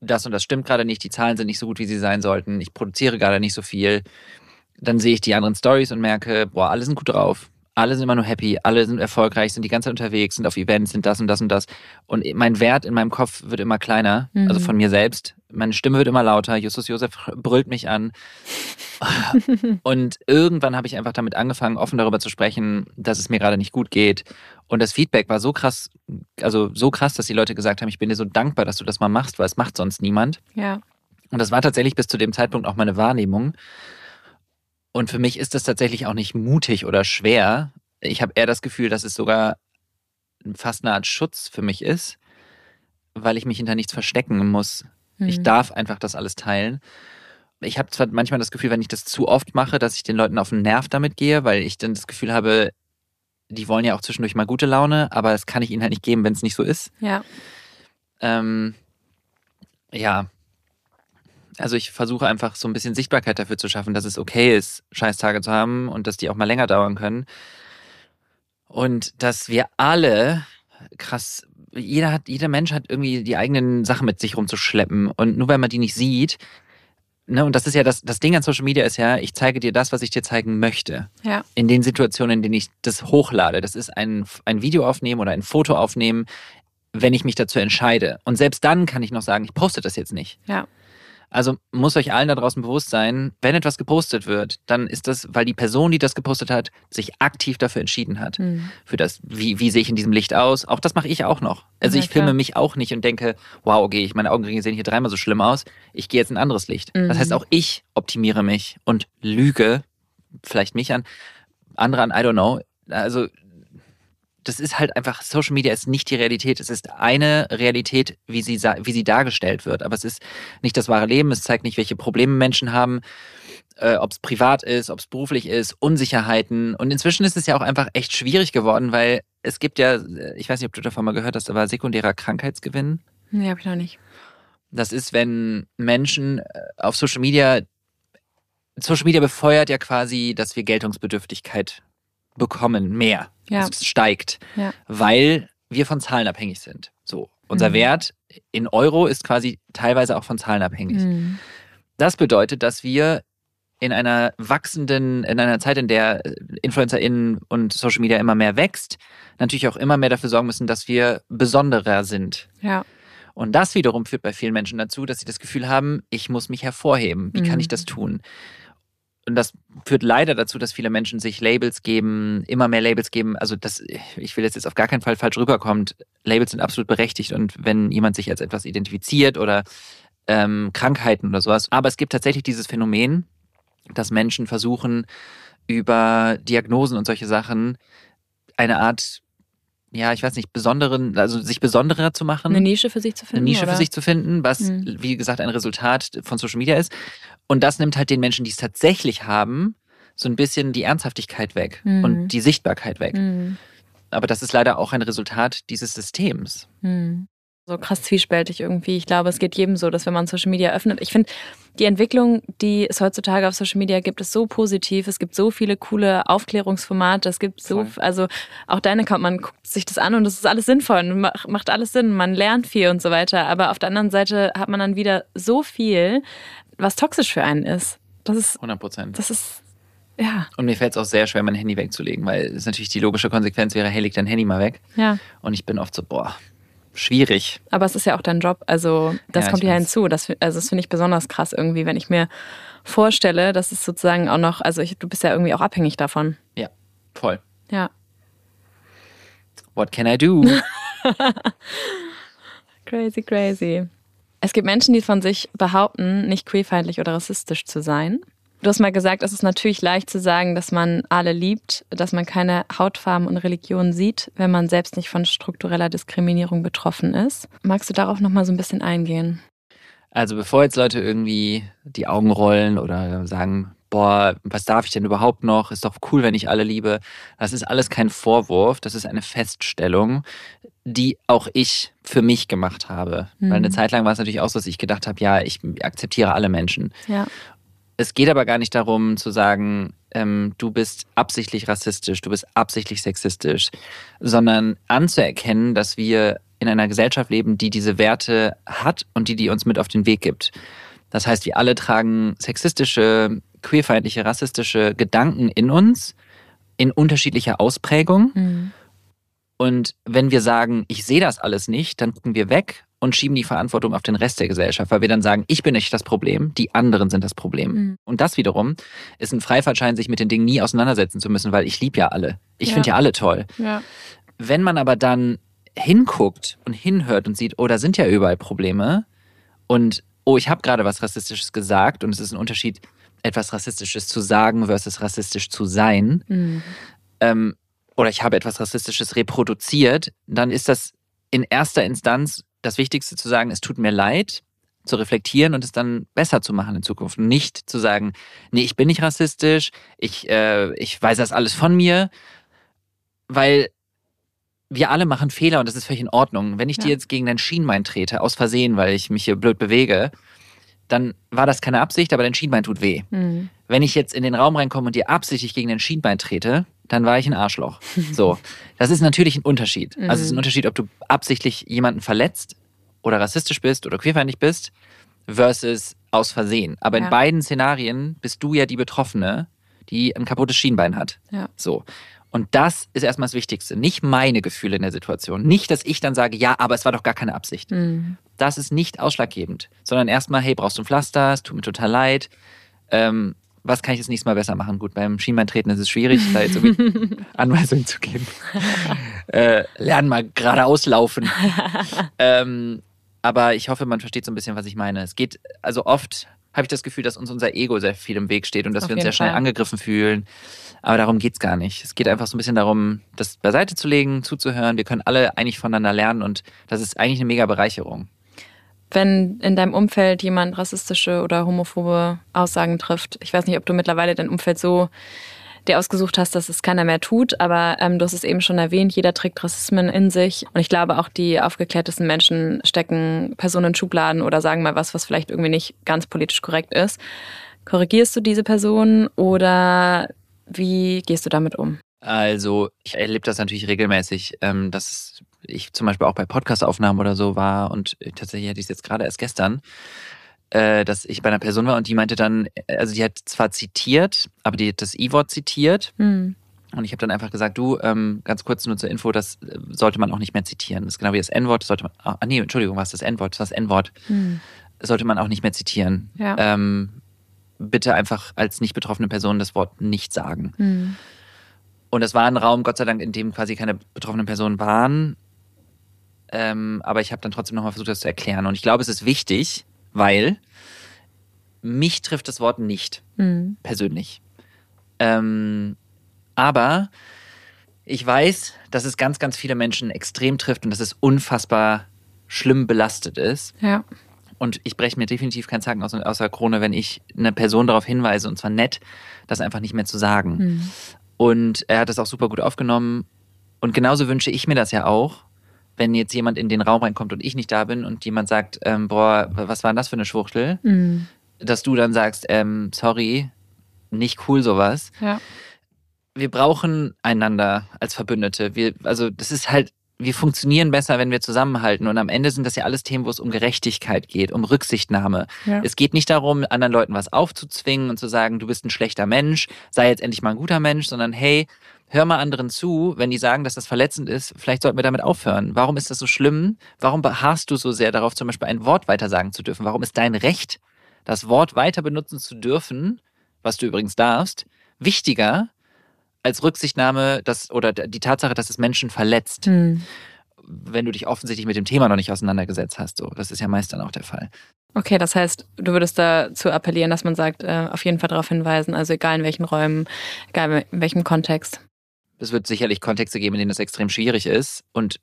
das und das stimmt gerade nicht, die Zahlen sind nicht so gut, wie sie sein sollten, ich produziere gerade nicht so viel. Dann sehe ich die anderen Stories und merke, boah, alle sind gut drauf. Alle sind immer nur happy, alle sind erfolgreich, sind die ganze Zeit unterwegs, sind auf Events, sind das und das und das. Und mein Wert in meinem Kopf wird immer kleiner, Mhm. also von mir selbst. Meine Stimme wird immer lauter. Justus Josef brüllt mich an. Und irgendwann habe ich einfach damit angefangen, offen darüber zu sprechen, dass es mir gerade nicht gut geht. Und das Feedback war so krass, also so krass, dass die Leute gesagt haben, ich bin dir so dankbar, dass du das mal machst, weil es macht sonst niemand. Ja. Und das war tatsächlich bis zu dem Zeitpunkt auch meine Wahrnehmung. Und für mich ist das tatsächlich auch nicht mutig oder schwer. Ich habe eher das Gefühl, dass es sogar fast eine Art Schutz für mich ist, weil ich mich hinter nichts verstecken muss. Ich Mhm. darf einfach das alles teilen. Ich habe zwar manchmal das Gefühl, wenn ich das zu oft mache, dass ich den Leuten auf den Nerv damit gehe, weil ich dann das Gefühl habe, die wollen ja auch zwischendurch mal gute Laune, aber das kann ich ihnen halt nicht geben, wenn es nicht so ist. Ja. Ähm, ja. Also ich versuche einfach so ein bisschen Sichtbarkeit dafür zu schaffen, dass es okay ist, Scheißtage zu haben und dass die auch mal länger dauern können. Und dass wir alle krass, jeder hat, jeder Mensch hat irgendwie die eigenen Sachen mit sich rumzuschleppen. Und nur weil man die nicht sieht, ne, und das ist ja das, das Ding an Social Media ist ja, ich zeige dir das, was ich dir zeigen möchte Ja. in den Situationen, in denen ich das hochlade. Das ist ein, ein Video aufnehmen oder ein Foto aufnehmen, wenn ich mich dazu entscheide. Und selbst dann kann ich noch sagen, ich poste das jetzt nicht. Ja. Also muss euch allen da draußen bewusst sein, wenn etwas gepostet wird, dann ist das, weil die Person, die das gepostet hat, sich aktiv dafür entschieden hat. Mhm. Für das, wie, wie sehe ich in diesem Licht aus? Auch das mache ich auch noch. Also Ja, ich filme klar. mich auch nicht und denke, wow, okay, ich, meine Augenringe sehen hier dreimal so schlimm aus. Ich gehe jetzt in ein anderes Licht. Das heißt, Mhm. auch ich optimiere mich und lüge, vielleicht mich an, andere an, I don't know. Also das ist halt einfach, Social Media ist nicht die Realität. Es ist eine Realität, wie sie, wie sie dargestellt wird. Aber es ist nicht das wahre Leben. Es zeigt nicht, welche Probleme Menschen haben, äh, ob es privat ist, ob es beruflich ist, Unsicherheiten. Und inzwischen ist es ja auch einfach echt schwierig geworden, weil es gibt ja, äh, ich weiß nicht, ob du davon mal gehört hast, aber sekundärer Krankheitsgewinn. Nee, hab ich noch nicht. Das ist, wenn Menschen äh, auf Social Media, Social Media befeuert ja quasi, dass wir Geltungsbedürftigkeit bekommen, mehr. Ja. Also es steigt, Ja. weil wir von Zahlen abhängig sind. So. Unser Mhm. Wert in Euro ist quasi teilweise auch von Zahlen abhängig. Mhm. Das bedeutet, dass wir in einer wachsenden, in einer Zeit, in der InfluencerInnen und Social Media immer mehr wächst, natürlich auch immer mehr dafür sorgen müssen, dass wir besonderer sind. Ja. Und das wiederum führt bei vielen Menschen dazu, dass sie das Gefühl haben, ich muss mich hervorheben. Wie kann Mhm. ich das tun? Und das führt leider dazu, dass viele Menschen sich Labels geben, immer mehr Labels geben. Also das, ich will jetzt, jetzt auf gar keinen Fall falsch rüberkommt. Labels sind absolut berechtigt und wenn jemand sich als etwas identifiziert oder ähm, Krankheiten oder sowas. Aber es gibt tatsächlich dieses Phänomen, dass Menschen versuchen, über Diagnosen und solche Sachen eine Art, ja, ich weiß nicht, besonderen, also sich besonderer zu machen Eine Nische für sich zu finden. eine Nische oder? für sich zu finden, was, Mhm. wie gesagt, ein Resultat von Social Media ist. Und das nimmt halt den Menschen, die es tatsächlich haben, so ein bisschen die Ernsthaftigkeit weg Mhm. und die Sichtbarkeit weg. Mhm. Aber das ist leider auch ein Resultat dieses Systems. Hm. So krass zwiespältig irgendwie. Ich glaube, es geht jedem so, dass wenn man Social Media öffnet, ich finde, die Entwicklung, die es heutzutage auf Social Media gibt, ist so positiv. Es gibt so viele coole Aufklärungsformate. Es gibt so, also auch dein Account, man guckt sich das an und es ist alles sinnvoll und ma- macht alles Sinn. Man lernt viel und so weiter. Aber auf der anderen Seite hat man dann wieder so viel, was toxisch für einen ist. Das ist, 100 Prozent. das ist, ja, Und mir fällt es auch sehr schwer, mein Handy wegzulegen, weil es natürlich die logische Konsequenz wäre, hey, leg dein Handy mal weg. ja. Und ich bin oft so, boah, schwierig. Aber es ist ja auch dein Job. Also das Ja, kommt ja hinzu. Das, also das finde ich besonders krass irgendwie, wenn ich mir vorstelle, dass es sozusagen auch noch, also ich, du bist ja irgendwie auch abhängig davon. Ja, voll. Ja. What can I do? Crazy, crazy. Es gibt Menschen, die von sich behaupten, nicht queerfeindlich oder rassistisch zu sein. Du hast mal gesagt, es ist natürlich leicht zu sagen, dass man alle liebt, dass man keine Hautfarben und Religionen sieht, wenn man selbst nicht von struktureller Diskriminierung betroffen ist. Magst du darauf noch mal so ein bisschen eingehen? Also bevor jetzt Leute irgendwie die Augen rollen oder sagen, boah, was darf ich denn überhaupt noch? Ist doch cool, wenn ich alle liebe. Das ist alles kein Vorwurf, das ist eine Feststellung, die auch ich für mich gemacht habe. Mhm. Weil eine Zeit lang war es natürlich auch so, dass ich gedacht habe, ja, ich akzeptiere alle Menschen. Ja. Es geht aber gar nicht darum zu sagen, ähm, du bist absichtlich rassistisch, du bist absichtlich sexistisch, sondern anzuerkennen, dass wir in einer Gesellschaft leben, die diese Werte hat und die die uns mit auf den Weg gibt. Das heißt, wir alle tragen sexistische, queerfeindliche, rassistische Gedanken in uns in unterschiedlicher Ausprägung. Mhm. Und wenn wir sagen, ich sehe das alles nicht, dann gucken wir weg und schieben die Verantwortung auf den Rest der Gesellschaft, weil wir dann sagen, ich bin nicht das Problem, die anderen sind das Problem. Mhm. Und das wiederum ist ein Freifahrtschein, sich mit den Dingen nie auseinandersetzen zu müssen, weil ich liebe ja alle. Ich Ja. finde ja alle toll. Ja. Wenn man aber dann hinguckt und hinhört und sieht, oh, da sind ja überall Probleme und oh, ich habe gerade was Rassistisches gesagt und es ist ein Unterschied, etwas Rassistisches zu sagen versus rassistisch zu sein, Mhm. ähm, oder ich habe etwas Rassistisches reproduziert, dann ist das in erster Instanz das Wichtigste zu sagen, es tut mir leid, zu reflektieren und es dann besser zu machen in Zukunft. Nicht zu sagen, nee, ich bin nicht rassistisch, ich, äh, ich weiß das alles von mir, weil wir alle machen Fehler und das ist völlig in Ordnung. Wenn ich Ja. dir jetzt gegen dein Schienbein trete, aus Versehen, weil ich mich hier blöd bewege, dann war das keine Absicht, aber dein Schienbein tut weh. Mhm. Wenn ich jetzt in den Raum reinkomme und dir absichtlich gegen den Schienbein trete, dann war ich ein Arschloch. So. Das ist natürlich ein Unterschied. Also es ist ein Mhm. Unterschied, ob du absichtlich jemanden verletzt oder rassistisch bist oder queerfeindlich bist versus aus Versehen. Aber Ja. in beiden Szenarien bist du ja die Betroffene, die ein kaputtes Schienbein hat. Ja. So. Und das ist erstmal das Wichtigste. Nicht meine Gefühle in der Situation. Nicht, dass ich dann sage, ja, aber es war doch gar keine Absicht. Mhm. Das ist nicht ausschlaggebend. Sondern erstmal, hey, brauchst du ein Pflaster? Es tut mir total leid. Ähm, was kann ich das nächste Mal besser machen? Gut, beim Schienbeintreten ist es schwierig, da jetzt irgendwie Anweisungen zu geben. äh, lernen mal geradeaus laufen. ähm, aber ich hoffe, man versteht so ein bisschen, was ich meine. Es geht, also oft habe ich das Gefühl, dass uns unser Ego sehr viel im Weg steht und dass Auf wir uns sehr schnell Fall. angegriffen fühlen. Aber darum geht's gar nicht. Es geht einfach so ein bisschen darum, das beiseite zu legen, zuzuhören. Wir können alle eigentlich voneinander lernen und das ist eigentlich eine mega Bereicherung. Wenn in deinem Umfeld jemand rassistische oder homophobe Aussagen trifft, ich weiß nicht, ob du mittlerweile dein Umfeld so dir ausgesucht hast, dass es keiner mehr tut, aber ähm, du hast es eben schon erwähnt, jeder trägt Rassismen in sich. Und ich glaube, auch die aufgeklärtesten Menschen stecken Personen in Schubladen oder sagen mal was, was vielleicht irgendwie nicht ganz politisch korrekt ist. Korrigierst du diese Person oder wie gehst du damit um? Also ich erlebe das natürlich regelmäßig, ähm, dass ich zum Beispiel auch bei Podcast-Aufnahmen oder so war und tatsächlich hatte ich es jetzt gerade erst gestern, äh, dass ich bei einer Person war und die meinte dann, also die hat zwar zitiert, aber die hat das I-Wort zitiert Hm. und ich habe dann einfach gesagt, du, ähm, ganz kurz nur zur Info, das äh, sollte man auch nicht mehr zitieren. Das ist genau wie das N-Wort, das sollte man, ah nee, Entschuldigung, was das N-Wort? Das ist das N-Wort, Hm. sollte man auch nicht mehr zitieren. Ja. Ähm, bitte einfach als nicht betroffene Person das Wort nicht sagen. Hm. Und es war ein Raum, Gott sei Dank, in dem quasi keine betroffenen Personen waren. Ähm, aber ich habe dann trotzdem nochmal versucht, das zu erklären. Und ich glaube, es ist wichtig, weil mich trifft das Wort nicht Hm. persönlich. Ähm, aber ich weiß, dass es ganz, ganz viele Menschen extrem trifft und dass es unfassbar schlimm belastet ist. Ja. Und ich breche mir definitiv keinen Zacken aus, aus der Krone, wenn ich eine Person darauf hinweise, und zwar nett, das einfach nicht mehr zu sagen. Hm. Und er hat das auch super gut aufgenommen. Und genauso wünsche ich mir das ja auch, wenn jetzt jemand in den Raum reinkommt und ich nicht da bin und jemand sagt, ähm, boah, was war denn das für eine Schwuchtel? Hm. Dass du dann sagst, ähm, sorry, nicht cool sowas. Ja. Wir brauchen einander als Verbündete. Wir, also das ist halt, wir funktionieren besser, wenn wir zusammenhalten. Und am Ende sind das ja alles Themen, wo es um Gerechtigkeit geht, um Rücksichtnahme. Ja. Es geht nicht darum, anderen Leuten was aufzuzwingen und zu sagen, du bist ein schlechter Mensch, sei jetzt endlich mal ein guter Mensch, sondern hey, hör mal anderen zu, wenn die sagen, dass das verletzend ist, vielleicht sollten wir damit aufhören. Warum ist das so schlimm? Warum beharrst du so sehr darauf, zum Beispiel ein Wort weitersagen zu dürfen? Warum ist dein Recht, das Wort weiter benutzen zu dürfen, was du übrigens darfst, wichtiger als Rücksichtnahme dass, oder die Tatsache, dass es Menschen verletzt, Hm. wenn du dich offensichtlich mit dem Thema noch nicht auseinandergesetzt hast. So, das ist ja meist dann auch der Fall. Okay, das heißt, du würdest dazu appellieren, dass man sagt, äh, auf jeden Fall darauf hinweisen, also egal in welchen Räumen, egal in welchem Kontext. Es wird sicherlich Kontexte geben, in denen das extrem schwierig ist und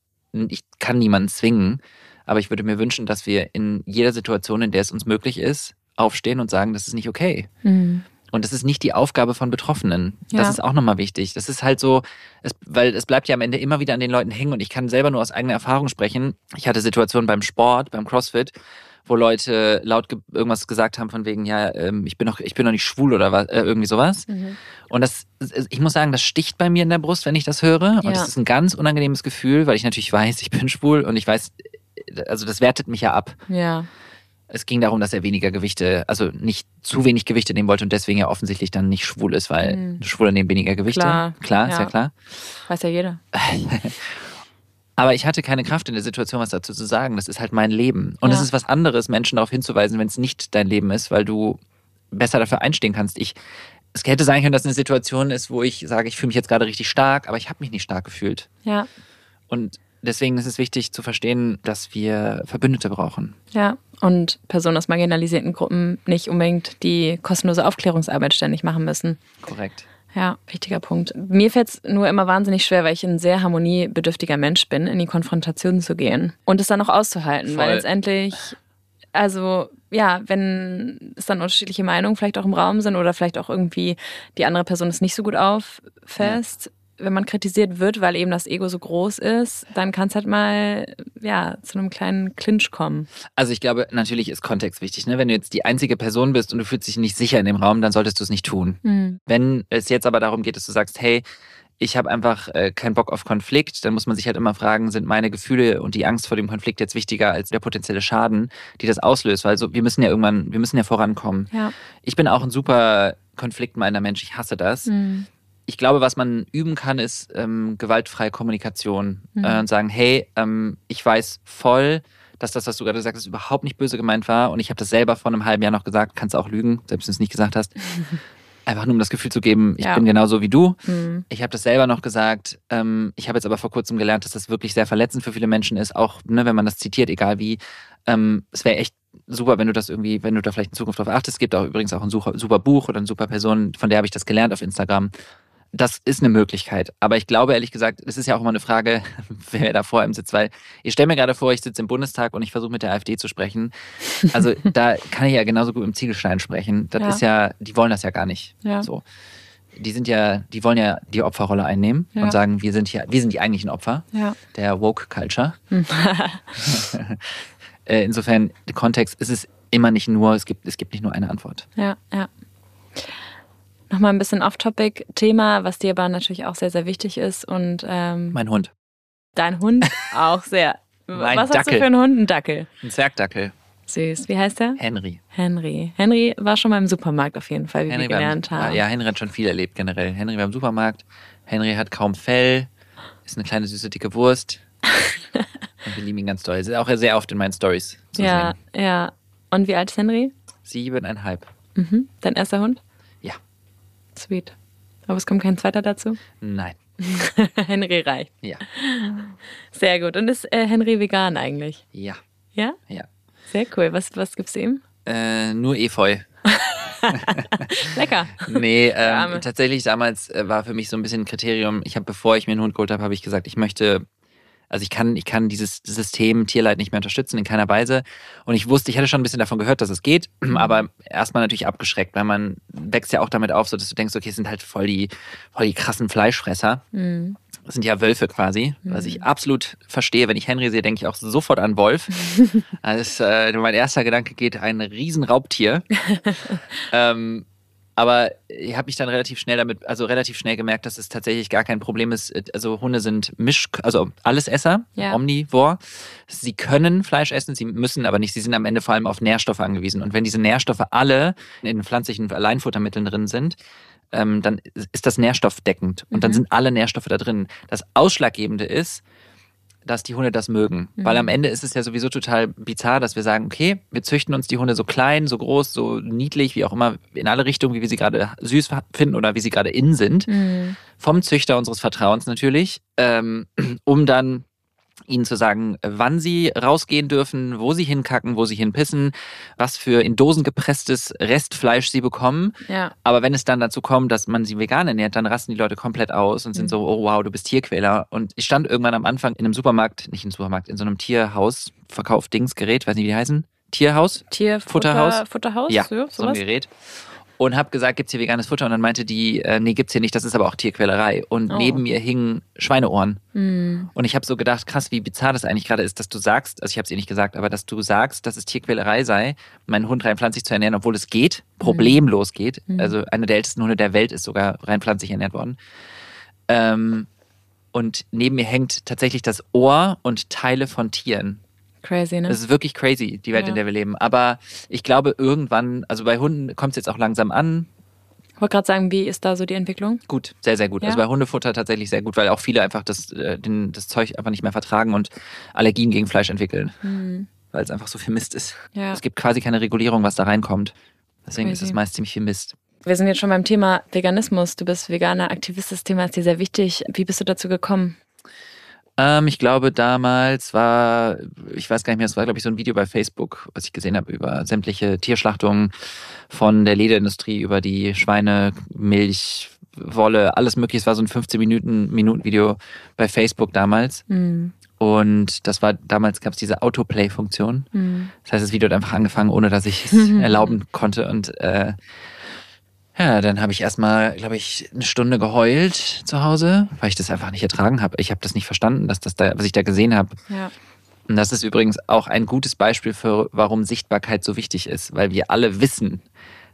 ich kann niemanden zwingen, aber ich würde mir wünschen, dass wir in jeder Situation, in der es uns möglich ist, aufstehen und sagen, das ist nicht okay. Hm. Und das ist nicht die Aufgabe von Betroffenen. Das Ja. ist auch nochmal wichtig. Das ist halt so, es, weil es bleibt ja am Ende immer wieder an den Leuten hängen und ich kann selber nur aus eigener Erfahrung sprechen. Ich hatte Situationen beim Sport, beim CrossFit, wo Leute laut ge irgendwas gesagt haben von wegen, ja, ähm, ich bin noch, ich bin noch nicht schwul oder was, äh, irgendwie sowas. Mhm. Und das, ich muss sagen, das sticht bei mir in der Brust, wenn ich das höre. Und Ja. das ist ein ganz unangenehmes Gefühl, weil ich natürlich weiß, ich bin schwul und ich weiß, also das wertet mich ja ab. Ja. Es ging darum, dass er weniger Gewichte, also nicht zu wenig Gewichte nehmen wollte und deswegen ja offensichtlich dann nicht schwul ist, weil Mhm. Schwule nehmen weniger Gewichte. Klar, klar ist ja ja. klar. Weiß ja jeder. Aber ich hatte keine Kraft in der Situation, was dazu zu sagen. Das ist halt mein Leben. Und Ja. es ist was anderes, Menschen darauf hinzuweisen, wenn es nicht dein Leben ist, weil du besser dafür einstehen kannst. Ich, es hätte sein können, dass eine Situation ist, wo ich sage, ich fühle mich jetzt gerade richtig stark, aber ich habe mich nicht stark gefühlt. Ja. Und deswegen ist es wichtig zu verstehen, dass wir Verbündete brauchen. Ja. Und Personen aus marginalisierten Gruppen nicht unbedingt die kostenlose Aufklärungsarbeit ständig machen müssen. Korrekt. Ja, wichtiger Punkt. Mir fällt es nur immer wahnsinnig schwer, weil ich ein sehr harmoniebedürftiger Mensch bin, in die Konfrontation zu gehen und es dann auch auszuhalten, Voll. weil letztendlich, also ja, wenn es dann unterschiedliche Meinungen vielleicht auch im Raum sind oder vielleicht auch irgendwie die andere Person es nicht so gut auffasst, wenn man kritisiert wird, weil eben das Ego so groß ist, dann kann es halt mal ja zu einem kleinen Clinch kommen. Also ich glaube, natürlich ist Kontext wichtig. Ne? Wenn du jetzt die einzige Person bist und du fühlst dich nicht sicher in dem Raum, dann solltest du es nicht tun. Hm. Wenn es jetzt aber darum geht, dass du sagst, hey, ich habe einfach äh, keinen Bock auf Konflikt, dann muss man sich halt immer fragen, sind meine Gefühle und die Angst vor dem Konflikt jetzt wichtiger als der potenzielle Schaden, die das auslöst? Weil so, wir müssen ja irgendwann, wir müssen ja vorankommen. Ja. Ich bin auch ein super konfliktmeiner Mensch, ich hasse das. Hm. Ich glaube, was man üben kann, ist ähm, gewaltfreie Kommunikation Mhm. äh, und sagen, hey, ähm, ich weiß voll, dass das, was du gerade gesagt hast, überhaupt nicht böse gemeint war und ich habe das selber vor einem halben Jahr noch gesagt, kannst auch lügen, selbst wenn du es nicht gesagt hast. Einfach nur um das Gefühl zu geben, ich Ja. bin genauso wie du. Mhm. Ich habe das selber noch gesagt. Ähm, ich habe jetzt aber vor kurzem gelernt, dass das wirklich sehr verletzend für viele Menschen ist, auch ne, wenn man das zitiert, egal wie. Ähm, es wäre echt super, wenn du das irgendwie, wenn du da vielleicht in Zukunft drauf achtest. Es gibt auch übrigens auch ein super, super Buch oder eine super Person, von der habe ich das gelernt auf Instagram. Das ist eine Möglichkeit. Aber ich glaube ehrlich gesagt, es ist ja auch immer eine Frage, wer da vor einem sitzt, weil ich stelle mir gerade vor, ich sitze im Bundestag und ich versuche mit der AfD zu sprechen. Also da kann ich ja genauso gut im Ziegelstein sprechen. Das Ja. ist ja, die wollen das ja gar nicht. Ja. So. Die sind ja, die wollen ja die Opferrolle einnehmen Ja. und sagen, wir sind hier, wir sind die eigentlichen Opfer der Woke Culture. Äh, Insofern, der Kontext ist es immer nicht nur, es gibt, es gibt nicht nur eine Antwort. Ja, ja. Nochmal ein bisschen off-topic-Thema, was dir aber natürlich auch sehr, sehr wichtig ist. Und ähm, Mein Hund. dein Hund auch sehr. Mein was hast du Dackel. für einen Hund? Ein Dackel. Ein Zwergdackel. Süß. Wie heißt der? Henry. Henry. Henry war schon mal im Supermarkt auf jeden Fall, wie Henry wir gelernt haben. Ja, Henry hat schon viel erlebt generell. Henry war im Supermarkt. Henry hat kaum Fell. Ist eine kleine süße dicke Wurst. Und wir lieben ihn ganz doll. Ist auch sehr oft in meinen Stories zu ja, sehen. ja. Und wie alt ist Henry? Siebeneinhalb. Mhm. Dein erster Hund? Sweet. Aber es kommt kein zweiter dazu? Nein. Henry reicht. Ja. Sehr gut. Und ist äh, Henry vegan eigentlich? Ja. Ja? Ja. Sehr cool. Was, was gibt's ihm? Äh, nur Efeu. Lecker. Nee, ähm, tatsächlich damals äh, war für mich so ein bisschen ein Kriterium. Ich habe, bevor ich mir einen Hund geholt habe, habe ich gesagt, ich möchte, also ich kann, ich kann dieses System Tierleid nicht mehr unterstützen in keiner Weise. Und ich wusste, ich hatte schon ein bisschen davon gehört, dass es geht, aber erstmal natürlich abgeschreckt, weil man wächst ja auch damit auf, so dass du denkst, okay, es sind halt voll die, voll die krassen Fleischfresser. Mhm. Das sind ja Wölfe quasi, was ich absolut verstehe. Wenn ich Henry sehe, denke ich auch sofort an Wolf. Als äh, mein erster Gedanke geht, ein Riesenraubtier. ähm, aber ich habe mich dann relativ schnell damit, also relativ schnell gemerkt, dass es tatsächlich gar kein Problem ist. Also Hunde sind Misch, also Allesesser, Ja. Omnivore. Sie können Fleisch essen, sie müssen aber nicht. Sie sind am Ende vor allem auf Nährstoffe angewiesen. Und wenn diese Nährstoffe alle in pflanzlichen Alleinfuttermitteln drin sind, ähm, dann ist das nährstoffdeckend und dann Mhm. sind alle Nährstoffe da drin. Das Ausschlaggebende ist, dass die Hunde das mögen. Mhm. Weil am Ende ist es ja sowieso total bizarr, dass wir sagen, okay, wir züchten uns die Hunde so klein, so groß, so niedlich, wie auch immer, in alle Richtungen, wie wir sie gerade süß finden oder wie sie gerade in sind. Mhm. Vom Züchter unseres Vertrauens natürlich, ähm, um dann ihnen zu sagen, wann sie rausgehen dürfen, wo sie hinkacken, wo sie hinpissen, was für in Dosen gepresstes Restfleisch sie bekommen. Ja. Aber wenn es dann dazu kommt, dass man sie vegan ernährt, dann rasten die Leute komplett aus und sind Mhm. so, oh wow, du bist Tierquäler. Und ich stand irgendwann am Anfang in einem Supermarkt, nicht in einem Supermarkt, in so einem Tierhaus, verkauft Dingsgerät, weiß nicht, wie die heißen. Tierhaus? Tierfutter, Futterhaus? Futterhaus? Ja, so, ein? Gerät. Und habe gesagt, gibt's hier veganes Futter? Und dann meinte die, äh, nee, gibt's hier nicht, das ist aber auch Tierquälerei. Und Oh. neben mir hingen Schweineohren. Mhm. Und ich habe so gedacht, krass, wie bizarr das eigentlich gerade ist, dass du sagst, also ich habe es ihr nicht gesagt, aber dass du sagst, dass es Tierquälerei sei, meinen Hund rein pflanzlich zu ernähren, obwohl es geht, problemlos geht. Mhm. Also einer der ältesten Hunde der Welt ist sogar rein pflanzlich ernährt worden. Ähm, und neben mir hängt tatsächlich das Ohr und Teile von Tieren. Crazy, ne? Es ist wirklich crazy, die Welt, Ja. in der wir leben. Aber ich glaube, irgendwann, also bei Hunden kommt es jetzt auch langsam an. Ich wollte gerade sagen, wie ist da so die Entwicklung? Gut, sehr, sehr gut. Ja. Also bei Hundefutter tatsächlich sehr gut, weil auch viele einfach das, äh, den, das Zeug einfach nicht mehr vertragen und Allergien gegen Fleisch entwickeln, Mhm. weil es einfach so viel Mist ist. Ja. Es gibt quasi keine Regulierung, was da reinkommt. Deswegen ist Crazy. es meist ziemlich viel Mist. Wir sind jetzt schon beim Thema Veganismus. Du bist veganer Aktivist. Das Thema ist dir sehr wichtig. Wie bist du dazu gekommen? Ähm, ich glaube, damals war, ich weiß gar nicht mehr, es war, glaube ich, so ein Video bei Facebook, was ich gesehen habe über sämtliche Tierschlachtungen von der Lederindustrie, über die Schweine, Milch, Wolle, alles mögliche. Es war so ein 15 Minuten, Minuten Video bei Facebook damals. Mhm. Und das war, damals gab es diese Autoplay-Funktion. Mhm. Das heißt, das Video hat einfach angefangen, ohne dass ich es erlauben konnte. Und äh, ja, dann habe ich erstmal, glaube ich, eine Stunde geheult zu Hause, weil ich das einfach nicht ertragen habe. Ich habe das nicht verstanden, dass das da, was ich da gesehen habe. Ja. Und das ist übrigens auch ein gutes Beispiel für, warum Sichtbarkeit so wichtig ist, weil wir alle wissen,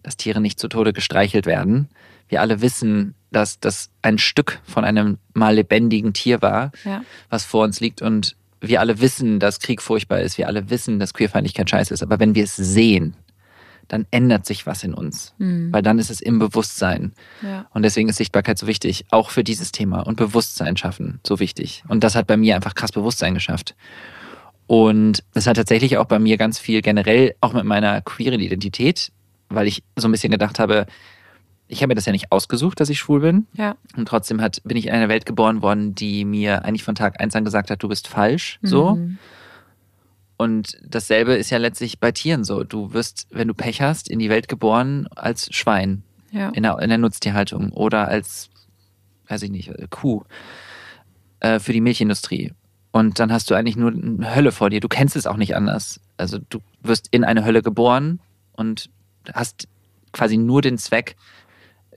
dass Tiere nicht zu Tode gestreichelt werden. Wir alle wissen, dass das ein Stück von einem mal lebendigen Tier war, Ja. was vor uns liegt. Und wir alle wissen, dass Krieg furchtbar ist. Wir alle wissen, dass Queerfeindlichkeit scheiße ist. Aber wenn wir es sehen, dann ändert sich was in uns. Mhm. Weil dann ist es im Bewusstsein. Ja. Und deswegen ist Sichtbarkeit so wichtig, auch für dieses Thema und Bewusstsein schaffen so wichtig. Und das hat bei mir einfach krass Bewusstsein geschafft. Und es hat tatsächlich auch bei mir ganz viel generell, auch mit meiner queeren Identität, weil ich so ein bisschen gedacht habe, ich habe mir das ja nicht ausgesucht, dass ich schwul bin. Ja. Und trotzdem hat, bin ich in einer Welt geboren worden, die mir eigentlich von Tag eins an gesagt hat, du bist falsch. So. Mhm. Und dasselbe ist ja letztlich bei Tieren so. Du wirst, wenn du Pech hast, in die Welt geboren als Schwein Ja. in der, in der Nutztierhaltung oder als, weiß ich nicht, Kuh äh, für die Milchindustrie. Und dann hast du eigentlich nur eine Hölle vor dir. Du kennst es auch nicht anders. Also du wirst in eine Hölle geboren und hast quasi nur den Zweck,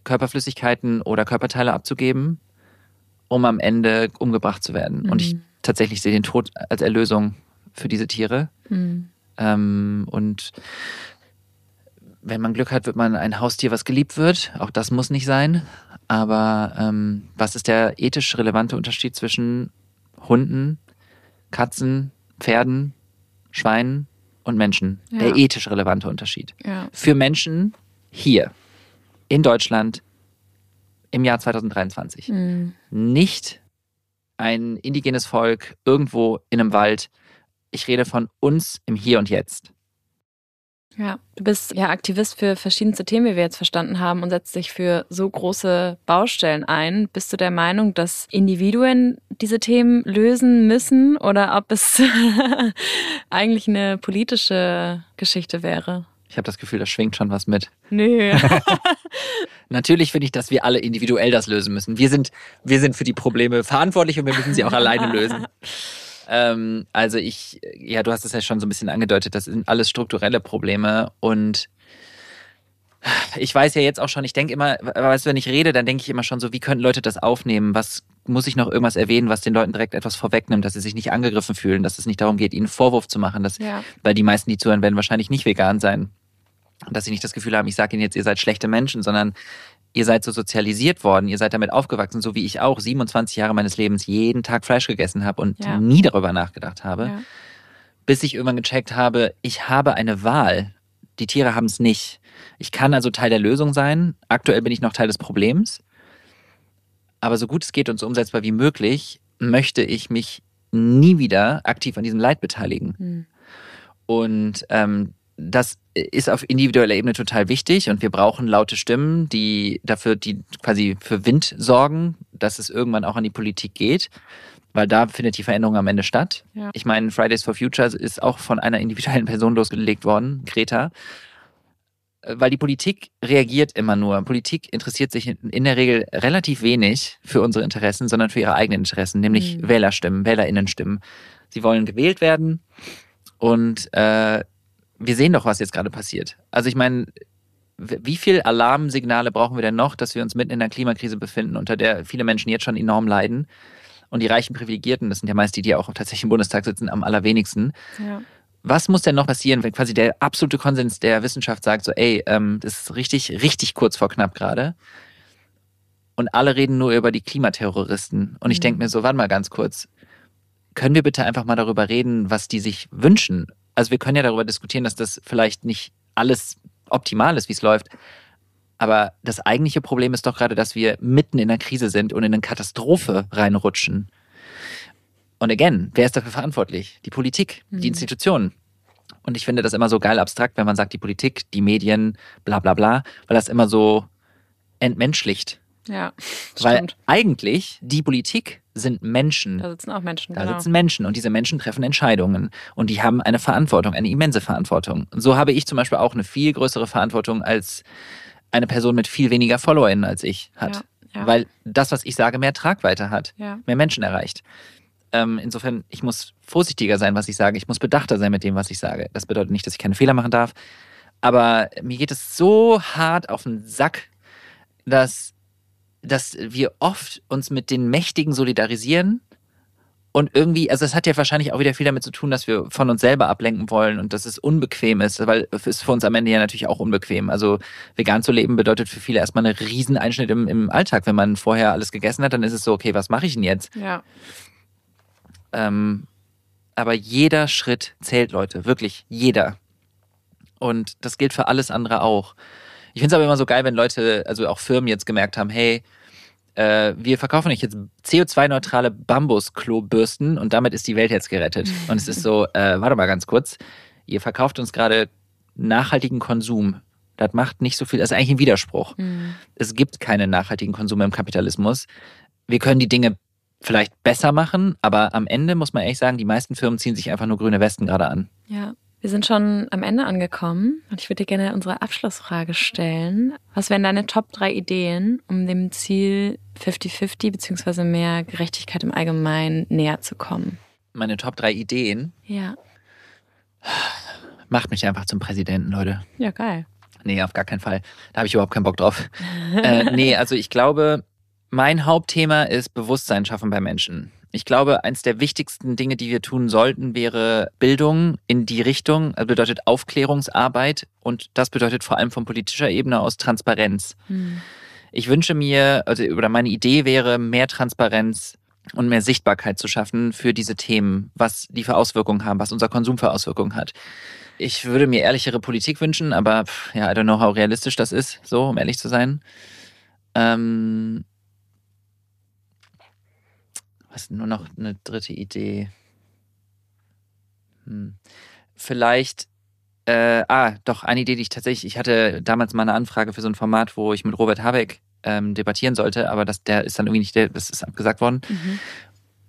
Körperflüssigkeiten oder Körperteile abzugeben, um am Ende umgebracht zu werden. Und ich Mhm. tatsächlich sehe den Tod als Erlösung für diese Tiere. Mhm. Ähm, und wenn man Glück hat, wird man ein Haustier, was geliebt wird. Auch das muss nicht sein. Aber ähm, was ist der ethisch relevante Unterschied zwischen Hunden, Katzen, Pferden, Schweinen und Menschen? Ja. Der ethisch relevante Unterschied. Ja. Für Menschen hier in Deutschland im Jahr 2023 Mhm. nicht ein indigenes Volk irgendwo in einem Wald. Ich rede von uns im Hier und Jetzt. Ja, du bist ja Aktivist für verschiedenste Themen, wie wir jetzt verstanden haben, und setzt dich für so große Baustellen ein. Bist du der Meinung, dass Individuen diese Themen lösen müssen oder ob es eigentlich eine politische Geschichte wäre? Ich habe das Gefühl, da schwingt schon was mit. Nö. Natürlich finde ich, dass wir alle individuell das lösen müssen. Wir sind, wir sind für die Probleme verantwortlich und wir müssen sie auch alleine lösen. Ähm, also ich, ja, du hast es ja schon so ein bisschen angedeutet, das sind alles strukturelle Probleme und ich weiß ja jetzt auch schon, ich denke immer, weißt du, wenn ich rede, dann denke ich immer schon so, wie können Leute das aufnehmen? Was muss ich noch irgendwas erwähnen, was den Leuten direkt etwas vorwegnimmt, dass sie sich nicht angegriffen fühlen, dass es nicht darum geht, ihnen einen Vorwurf zu machen, dass, ja. weil die meisten, die zuhören, werden wahrscheinlich nicht vegan sein. Und dass sie nicht das Gefühl haben, ich sage ihnen jetzt, ihr seid schlechte Menschen, sondern ihr seid so sozialisiert worden, ihr seid damit aufgewachsen, so wie ich auch 27 Jahre meines Lebens jeden Tag Fleisch gegessen habe und Ja. nie darüber nachgedacht habe, ja. bis ich irgendwann gecheckt habe, ich habe eine Wahl. Die Tiere haben es nicht. Ich kann also Teil der Lösung sein. Aktuell bin ich noch Teil des Problems. Aber so gut es geht und so umsetzbar wie möglich, möchte ich mich nie wieder aktiv an diesem Leid beteiligen. Hm. Und ähm, das ist auf individueller Ebene total wichtig und wir brauchen laute Stimmen, die dafür, die quasi für Wind sorgen, dass es irgendwann auch an die Politik geht, weil da findet die Veränderung am Ende statt. Ja. Ich meine, Fridays for Future ist auch von einer individuellen Person losgelegt worden, Greta. Weil die Politik reagiert immer nur. Politik interessiert sich in in der Regel relativ wenig für unsere Interessen, sondern für ihre eigenen Interessen, nämlich Mhm. Wählerstimmen, Wählerinnenstimmen. Sie wollen gewählt werden und äh, wir sehen doch, was jetzt gerade passiert. Also ich meine, wie viel Alarmsignale brauchen wir denn noch, dass wir uns mitten in einer Klimakrise befinden, unter der viele Menschen jetzt schon enorm leiden? Und die reichen Privilegierten, das sind ja meist die, die auch tatsächlich im Bundestag sitzen, am allerwenigsten. ja. Was muss denn noch passieren, wenn quasi der absolute Konsens der Wissenschaft sagt, so, ey, ähm, das ist richtig, richtig kurz vor knapp gerade. Und alle reden nur über die Klimaterroristen. Und ich Mhm. denke mir so, warte mal ganz kurz. Können wir bitte einfach mal darüber reden, was die sich wünschen? Also wir können ja darüber diskutieren, dass das vielleicht nicht alles optimal ist, wie es läuft. Aber das eigentliche Problem ist doch gerade, dass wir mitten in einer Krise sind und in eine Katastrophe reinrutschen. Und again, wer ist dafür verantwortlich? Die Politik, Mhm. die Institutionen. Und ich finde das immer so geil abstrakt, wenn man sagt, die Politik, die Medien, bla bla bla, weil das immer so entmenschlicht. Ja, Weil stimmt. eigentlich die Politik sind Menschen. Da sitzen auch Menschen, Da genau. sitzen Menschen und diese Menschen treffen Entscheidungen und die haben eine Verantwortung, eine immense Verantwortung. Und so habe ich zum Beispiel auch eine viel größere Verantwortung als eine Person mit viel weniger FollowerInnen als ich hat. Ja, ja. Weil das, was ich sage, mehr Tragweite hat, ja. mehr Menschen erreicht. Ähm, insofern, ich muss vorsichtiger sein, was ich sage. Ich muss bedachter sein mit dem, was ich sage. Das bedeutet nicht, dass ich keine Fehler machen darf. Aber mir geht es so hart auf den Sack, dass, dass wir oft uns mit den Mächtigen solidarisieren und irgendwie, also es hat ja wahrscheinlich auch wieder viel damit zu tun, dass wir von uns selber ablenken wollen und dass es unbequem ist, weil es ist für uns am Ende ja natürlich auch unbequem. Also vegan zu leben bedeutet für viele erstmal einen riesen Einschnitt im, im Alltag. Wenn man vorher alles gegessen hat, dann ist es so, okay, was mache ich denn jetzt? ja. Ähm, aber jeder Schritt zählt, Leute, wirklich jeder. Und das gilt für alles andere auch. Ich finde es aber immer so geil, wenn Leute, also auch Firmen jetzt gemerkt haben, hey, äh, wir verkaufen euch jetzt CO2-neutrale Bambus-Klobürsten und damit ist die Welt jetzt gerettet. Und es ist so, äh, warte mal ganz kurz, ihr verkauft uns gerade nachhaltigen Konsum. Das macht nicht so viel, das ist eigentlich ein Widerspruch. Mhm. Es gibt keinen nachhaltigen Konsum im Kapitalismus. Wir können die Dinge vielleicht besser machen, aber am Ende muss man ehrlich sagen, die meisten Firmen ziehen sich einfach nur grüne Westen gerade an. Ja, wir sind schon am Ende angekommen und ich würde dir gerne unsere Abschlussfrage stellen. Was wären deine Top drei Ideen, um dem Ziel 50-50 beziehungsweise mehr Gerechtigkeit im Allgemeinen näher zu kommen? Meine Top drei Ideen Ja, macht mich einfach zum Präsidenten, Leute. ja, geil. Nee, auf gar keinen Fall. Da habe ich überhaupt keinen Bock drauf. äh, nee, also ich glaube, mein Hauptthema ist Bewusstsein schaffen bei Menschen. Ich glaube, eins der wichtigsten Dinge, die wir tun sollten, wäre Bildung in die Richtung, also bedeutet Aufklärungsarbeit und das bedeutet vor allem von politischer Ebene aus Transparenz. Hm. Ich wünsche mir, also, oder meine Idee wäre, mehr Transparenz und mehr Sichtbarkeit zu schaffen für diese Themen, was die für Auswirkungen haben, was unser Konsum für Auswirkungen hat. Ich würde mir ehrlichere Politik wünschen, aber pff, ja, I don't know, how realistisch das ist, so, um ehrlich zu sein. Ähm, was ist nur noch eine dritte Idee? Hm. Vielleicht, äh, ah, doch, eine Idee, die ich tatsächlich, ich hatte damals mal eine Anfrage für so ein Format, wo ich mit Robert Habeck ähm, debattieren sollte, aber das, der ist dann irgendwie nicht, der, das ist abgesagt worden. Mhm.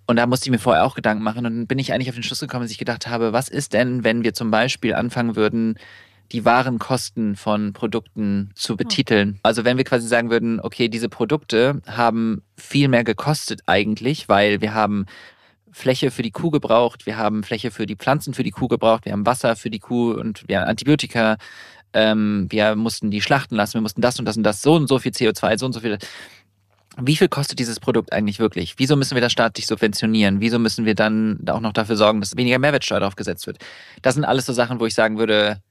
Und da musste ich mir vorher auch Gedanken machen. Und dann bin ich eigentlich auf den Schluss gekommen, dass ich gedacht habe, was ist denn, wenn wir zum Beispiel anfangen würden, die wahren Kosten von Produkten zu betiteln? Also wenn wir quasi sagen würden, okay, diese Produkte haben viel mehr gekostet eigentlich, weil wir haben Fläche für die Kuh gebraucht, wir haben Fläche für die Pflanzen für die Kuh gebraucht, wir haben Wasser für die Kuh und wir haben Antibiotika, ähm, wir mussten die schlachten lassen, wir mussten das und das und das, so und so viel CO2, so und so viel. Wie viel kostet dieses Produkt eigentlich wirklich? Wieso müssen wir das staatlich subventionieren? Wieso müssen wir dann auch noch dafür sorgen, dass weniger Mehrwertsteuer drauf gesetzt wird? Das sind alles so Sachen, wo ich sagen würde,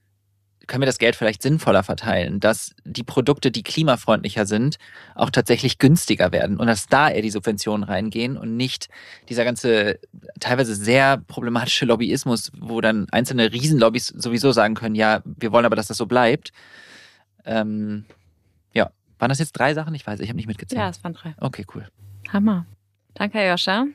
können wir das Geld vielleicht sinnvoller verteilen, dass die Produkte, die klimafreundlicher sind, auch tatsächlich günstiger werden und dass da eher die Subventionen reingehen und nicht dieser ganze teilweise sehr problematische Lobbyismus, wo dann einzelne Riesenlobbys sowieso sagen können, ja, wir wollen aber, dass das so bleibt. Ähm, ja, waren das jetzt drei Sachen? Ich weiß, ich habe nicht mitgezählt. Ja, es waren drei. Okay, cool. Hammer. Danke, Joscha.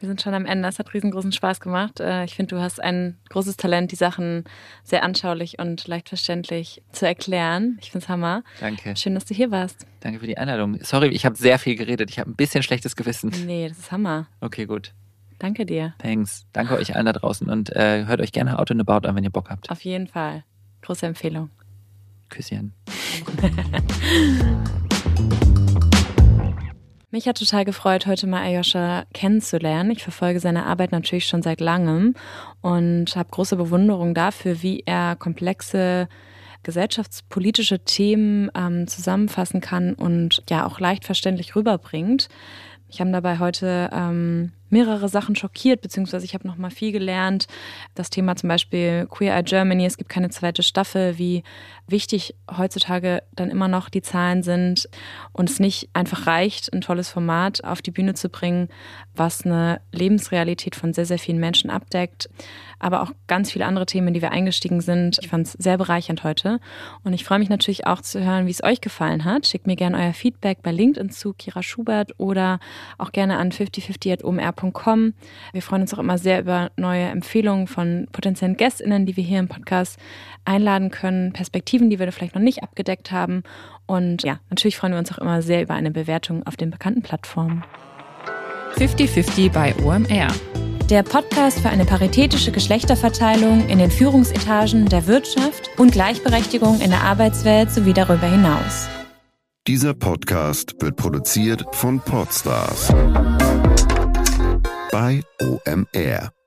Wir sind schon am Ende. Es hat riesengroßen Spaß gemacht. Äh, Ich finde, du hast ein großes Talent, die Sachen sehr anschaulich und leicht verständlich zu erklären. Ich finde es Hammer. Danke. Schön, dass du hier warst. Danke für die Einladung. Sorry, ich habe sehr viel geredet. Ich habe ein bisschen schlechtes Gewissen. Nee, das ist Hammer. Okay, gut. Danke dir. Thanks. Danke euch allen da draußen und äh, hört euch gerne Out and About an, wenn ihr Bock habt. Auf jeden Fall. Große Empfehlung. Küsschen. Mich hat total gefreut, heute mal Ayosha kennenzulernen. Ich verfolge seine Arbeit natürlich schon seit langem und habe große Bewunderung dafür, wie er komplexe gesellschaftspolitische Themen ähm, zusammenfassen kann und ja auch leicht verständlich rüberbringt. Ich habe dabei heute ähm, mehrere Sachen schockiert, beziehungsweise ich habe noch mal viel gelernt. Das Thema zum Beispiel Queer Eye Germany, es gibt keine zweite Staffel, wie wichtig heutzutage dann immer noch die Zahlen sind und es nicht einfach reicht, ein tolles Format auf die Bühne zu bringen, was eine Lebensrealität von sehr, sehr vielen Menschen abdeckt, aber auch ganz viele andere Themen, in die wir eingestiegen sind. Ich fand es sehr bereichernd heute und ich freue mich natürlich auch zu hören, wie es euch gefallen hat. Schickt mir gerne euer Feedback bei LinkedIn zu Kira Schubert oder auch gerne an 5050.omr.com. Wir freuen uns auch immer sehr über neue Empfehlungen von potenziellen GästInnen, die wir hier im Podcast einladen können, Perspektiven, die wir vielleicht noch nicht abgedeckt haben. Und ja, natürlich freuen wir uns auch immer sehr über eine Bewertung auf den bekannten Plattformen. 50-50 bei OMR. Der Podcast für eine paritätische Geschlechterverteilung in den Führungsetagen der Wirtschaft und Gleichberechtigung in der Arbeitswelt sowie darüber hinaus. Dieser Podcast wird produziert von Podstars bei OMR.